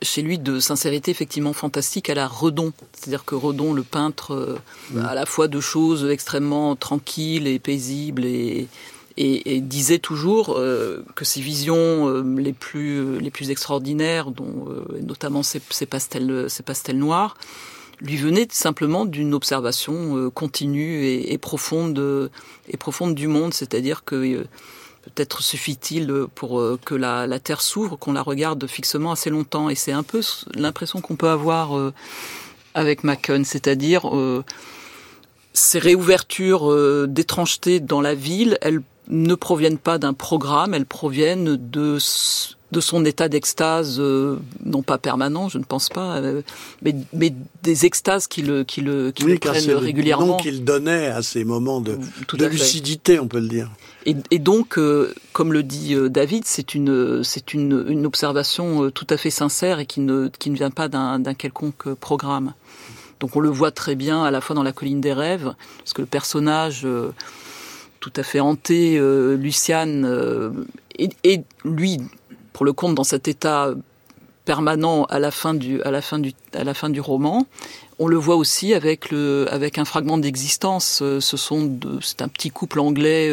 chez lui, de sincérité effectivement fantastique à la Redon. C'est-à-dire que Redon, le peintre, euh, à la fois de choses extrêmement tranquilles et paisibles et, et, disait toujours euh, que ses visions euh, les plus les plus extraordinaires, dont euh, notamment ses, ses pastels ses pastels noirs, lui venaient simplement d'une observation euh, continue et, profonde euh, et profonde du monde. C'est-à-dire que euh, Peut-être suffit-il pour euh, que la, la Terre s'ouvre, qu'on la regarde fixement assez longtemps. Et c'est un peu l'impression qu'on peut avoir euh, avec Macken, c'est-à-dire euh, ces réouvertures euh, d'étrangeté dans la ville, elles ne proviennent pas d'un programme, elles proviennent de, de son état d'extase, euh, non pas permanent, je ne pense pas, euh, mais, mais des extases qui le, qui le, qui le Oui, prennent le régulièrement. nom qu'il donnait à ces moments de, lucidité, on peut le dire. Et, et donc, euh, comme le dit David, c'est une, c'est une, une observation tout à fait sincère et qui ne, qui ne vient pas d'un d'un quelconque programme. Donc on le voit très bien à la fois dans la colline des rêves, parce que le personnage tout à fait hanté, euh, Luciane, euh, et, lui, pour le compte, dans cet état permanent à la fin du, à la fin du, à la fin du roman. On le voit aussi avec le, avec un fragment d'existence. Euh, Ce sont, c'est un petit couple anglais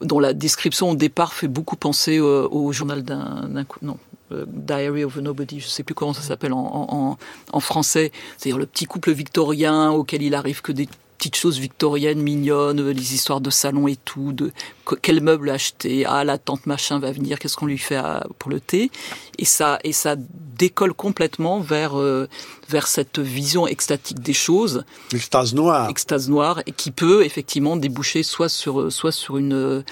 dont la description au départ fait beaucoup penser au journal d'un, non, Diary of a Nobody, je sais plus comment ça s'appelle en, en, en français, c'est-à-dire le petit couple victorien auquel il arrive que des petites choses victoriennes mignonnes, les histoires de salon et tout, de quel meuble acheter, ah la tante machin va venir, qu'est-ce qu'on lui fait pour le thé, et ça et ça décolle complètement vers vers cette vision extatique des choses, extase noire, extase noire, et qui peut effectivement déboucher soit sur soit sur une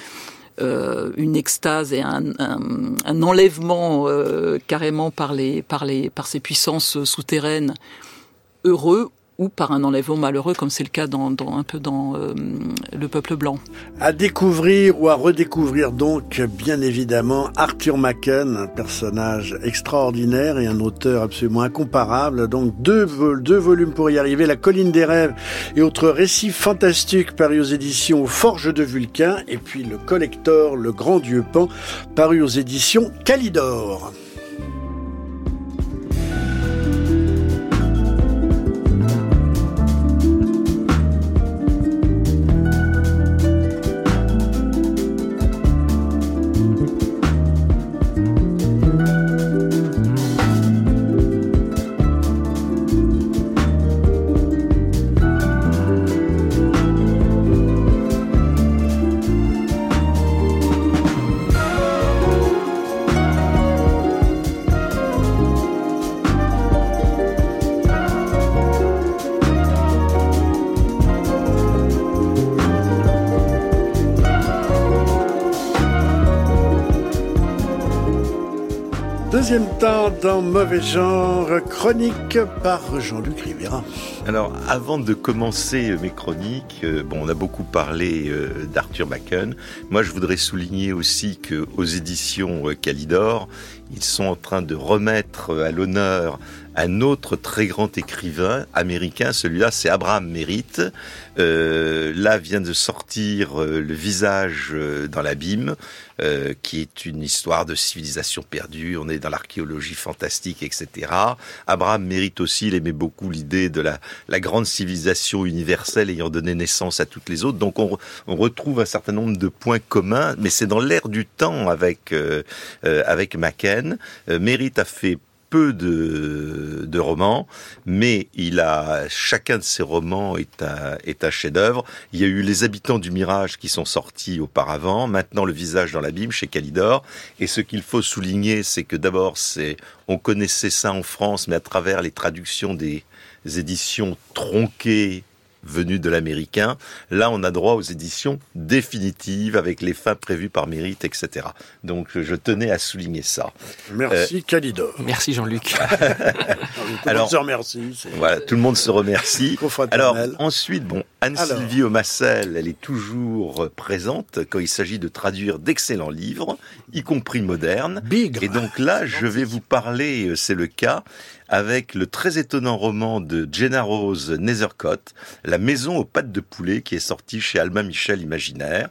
euh, une extase et un, un, enlèvement euh, carrément par les par les par ces puissances souterraines heureux par un enlèvement malheureux, comme c'est le cas dans, un peu dans euh, Le Peuple Blanc. À découvrir ou à redécouvrir donc, bien évidemment, Arthur Machen, un personnage extraordinaire et un auteur absolument incomparable. Donc deux, volumes pour y arriver, La colline des rêves et autres récits fantastiques parus aux éditions Forge de Vulcain, et puis le collector, Le Grand Dieu Pan, paru aux éditions Calidor. Dans Mauvais Genre, chronique par Jean-Luc Rivera. Alors, avant de commencer mes chroniques, euh, on a beaucoup parlé euh, d'Arthur Machen. Moi, je voudrais souligner aussi que aux éditions euh, Calidor, ils sont en train de remettre à l'honneur un autre très grand écrivain américain, celui-là c'est Abraham Merritt. Euh, là vient de sortir euh, Le visage euh, dans l'abîme, euh, qui est une histoire de civilisation perdue, on est dans l'archéologie fantastique, etc. Abraham Merritt aussi, il aimait beaucoup l'idée de la, grande civilisation universelle ayant donné naissance à toutes les autres. Donc on, retrouve un certain nombre de points communs, mais c'est dans l'air du temps avec, euh, avec Machen. Merritt a fait peu de, romans, mais il a chacun de ses romans est un, est un chef-d'œuvre. Il y a eu Les Habitants du Mirage qui sont sortis auparavant, maintenant Le Visage dans l'abîme chez Calidor. Et ce qu'il faut souligner, c'est que d'abord, c'est on connaissait ça en France, mais à travers les traductions des éditions tronquées venu de l'américain. Là, on a droit aux éditions définitives avec les fins prévues par mérite, etc. Donc, je tenais à souligner ça. Merci, euh, Calidor. Merci, Jean-Luc. Alors, se remercie. Voilà, tout le monde se remercie. Alors, ensuite, bon, Anne-Sylvie Omassel, elle est toujours présente quand il s'agit de traduire d'excellents livres, y compris modernes. Bigre. Et donc là, je vais vous parler, euh, c'est le cas, avec le très étonnant roman de Jenna Rose Nethercott, La maison aux pattes de poulet, qui est sorti chez Alma Michel Imaginaire.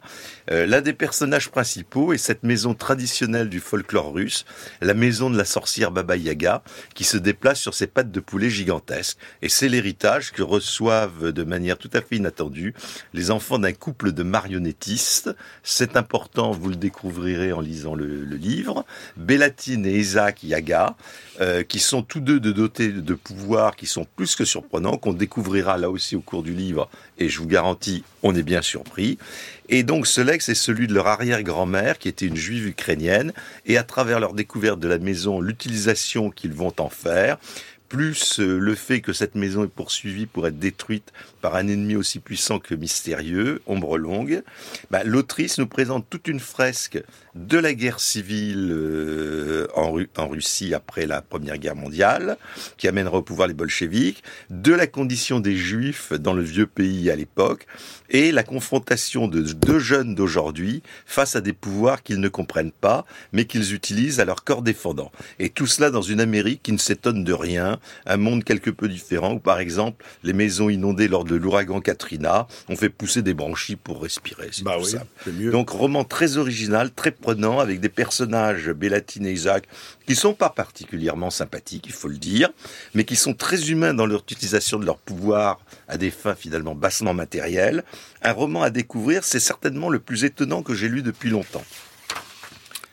Euh, L'un des personnages principaux est cette maison traditionnelle du folklore russe, la maison de la sorcière Baba Yaga, qui se déplace sur ses pattes de poulet gigantesques. Et c'est l'héritage que reçoivent de manière tout à fait inattendue les enfants d'un couple de marionnettistes. C'est important, vous le découvrirez en lisant le, livre. Bellatine et Isaac Yaga, euh, qui sont tous deux de dotés de pouvoirs qui sont plus que surprenants, qu'on découvrira là aussi au cours du livre, et je vous garantis, on est bien surpris. Et donc ce legs est celui de leur arrière-grand-mère, qui était une juive ukrainienne, et à travers leur découverte de la maison, l'utilisation qu'ils vont en faire, plus euh, le fait que cette maison est poursuivie pour être détruite par un ennemi aussi puissant que mystérieux, Ombre Longue, bah, l'autrice nous présente toute une fresque de la guerre civile euh, en, en, Russie après la Première Guerre mondiale, qui amènera au pouvoir les bolcheviks, de la condition des juifs dans le vieux pays à l'époque, et la confrontation de deux jeunes d'aujourd'hui face à des pouvoirs qu'ils ne comprennent pas, mais qu'ils utilisent à leur corps défendant. Et tout cela dans une Amérique qui ne s'étonne de rien, un monde quelque peu différent, où par exemple les maisons inondées lors de l'ouragan Katrina ont fait pousser des branchies pour respirer. Bah oui, mieux. Donc roman très original, très avec des personnages, Bellatine et Isaac, qui sont pas particulièrement sympathiques, il faut le dire, mais qui sont très humains dans leur utilisation de leur pouvoir à des fins finalement bassement matérielles. Un roman à découvrir, c'est certainement le plus étonnant que j'ai lu depuis longtemps.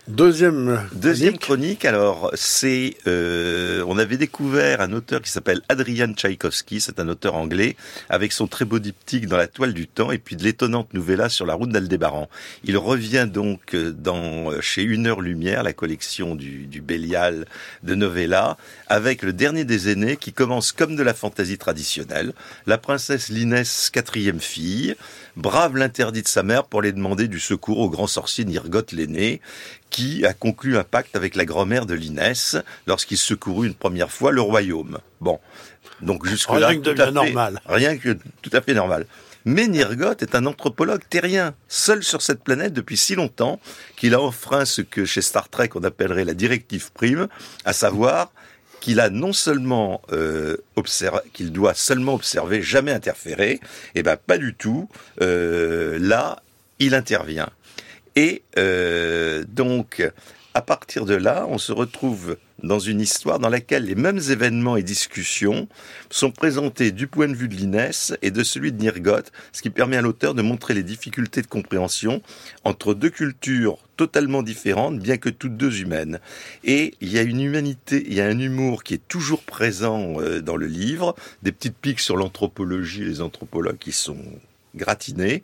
Deuxième Deuxième chronique, alors, c'est... Euh, on avait découvert un auteur qui s'appelle Adrian Tchaïkovski, c'est un auteur anglais, avec son très beau diptyque dans la toile du temps, et puis de l'étonnante nouvella sur la route d'Aldébaran. Il revient donc euh, dans euh, chez Une heure lumière, la collection du, du Bélial de novella, avec le dernier des aînés qui commence comme de la fantaisie traditionnelle. La princesse Linès, quatrième fille, brave l'interdit de sa mère pour aller demander du secours au grand sorcier Nirgoth l'aîné, qui a conclu un pacte avec la grand-mère de l'Inès lorsqu'il secourut une première fois le royaume. Bon, donc jusque-là, rien que normal. Rien que tout à fait normal. Mais Nirgoth est un anthropologue terrien, seul sur cette planète depuis si longtemps qu'il a enfreint ce que chez Star Trek on appellerait la directive prime, à savoir qu'il a non seulement euh, qu'il doit seulement observer, jamais interférer, et eh ben pas du tout. Euh, là, il intervient. Et euh, donc, à partir de là, on se retrouve dans une histoire dans laquelle les mêmes événements et discussions sont présentés du point de vue de l'Inès et de celui de Nirgoth, ce qui permet à l'auteur de montrer les difficultés de compréhension entre deux cultures totalement différentes, bien que toutes deux humaines. Et il y a une humanité, il y a un humour qui est toujours présent euh, dans le livre, des petites piques sur l'anthropologie, les anthropologues qui sont gratiné,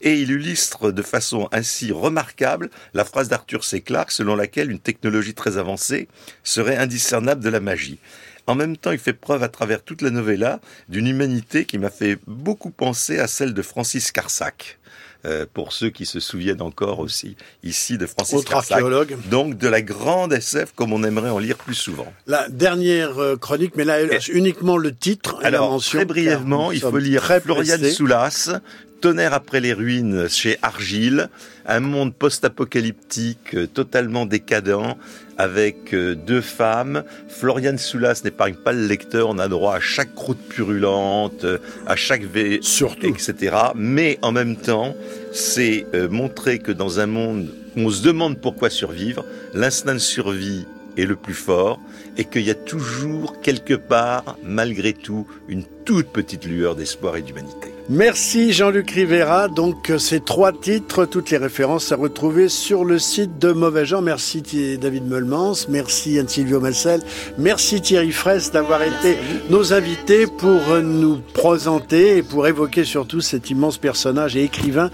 et il illustre de façon ainsi remarquable la phrase d'Arthur C. Clarke selon laquelle une technologie très avancée serait indiscernable de la magie. En même temps, il fait preuve à travers toute la novella d'une humanité qui m'a fait beaucoup penser à celle de Francis Carsac. Euh, pour ceux qui se souviennent encore aussi ici de Francis Autre archéologue. Donc de la grande SF comme on aimerait en lire plus souvent. La dernière euh, chronique, mais là uniquement le titre. Et Alors très brièvement, il faut lire Florian Soulas, Tonnerre après les ruines chez Argile, un monde post-apocalyptique euh, totalement décadent avec deux femmes. Florian Soulas n'épargne pas le lecteur, on a droit à chaque croûte purulente, à chaque V, Surtout. etc. Mais en même temps, c'est euh, montrer que dans un monde où on se demande pourquoi survivre, l'instinct de survie est le plus fort et qu'il y a toujours quelque part, malgré tout, une toute petite lueur d'espoir et d'humanité. Merci Jean-Luc Rivera. Donc ces trois titres, toutes les références à retrouver sur le site de Mauvais Jean. Merci David Meulmans, merci Anne-Silvio Massel, merci Thierry Fraisse d'avoir été nos invités pour nous présenter et pour évoquer surtout cet immense personnage et écrivain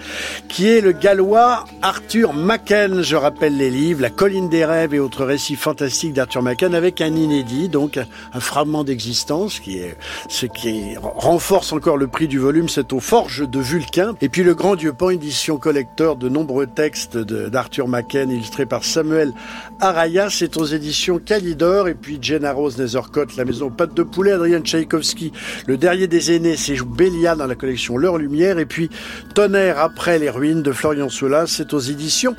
qui est le gallois Arthur Macken. Je rappelle les livres, La colline des rêves et autres récits fantastiques d'Arthur Macken avec un inédit, donc un fragment d'existence qui est ce qui renforce encore le prix du volume aux Forges de Vulcain. Et puis le Grand Dieu Pan, édition collecteur de nombreux textes d'Arthur Macken, illustrés par Samuel Araya. C'est aux éditions Calidor. Et puis Jenna Rose Nethercott, La Maison Pâte de Poulet, Adrien Tchaïkovski, Le Dernier des Aînés, c'est Bélia dans la collection L'Heure Lumière. Et puis Tonnerre après les ruines de Florian Soulas, c'est aux éditions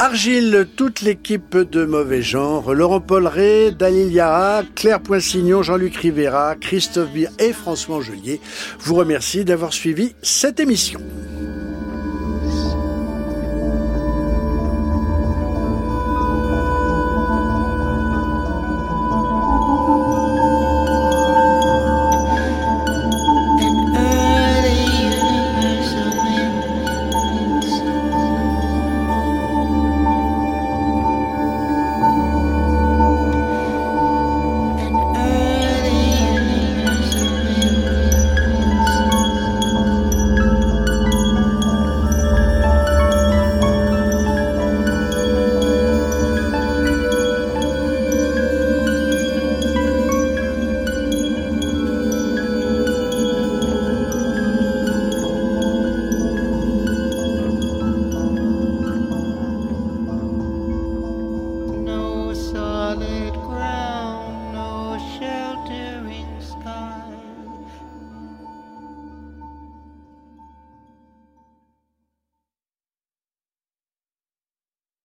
Argile, toute l'équipe de mauvais genre, Laurent Polleret, Dalil Yara, Claire Poissignon, Jean-Luc Rivera, Christophe Bir et François Angelier vous remercie d'avoir suivi cette émission.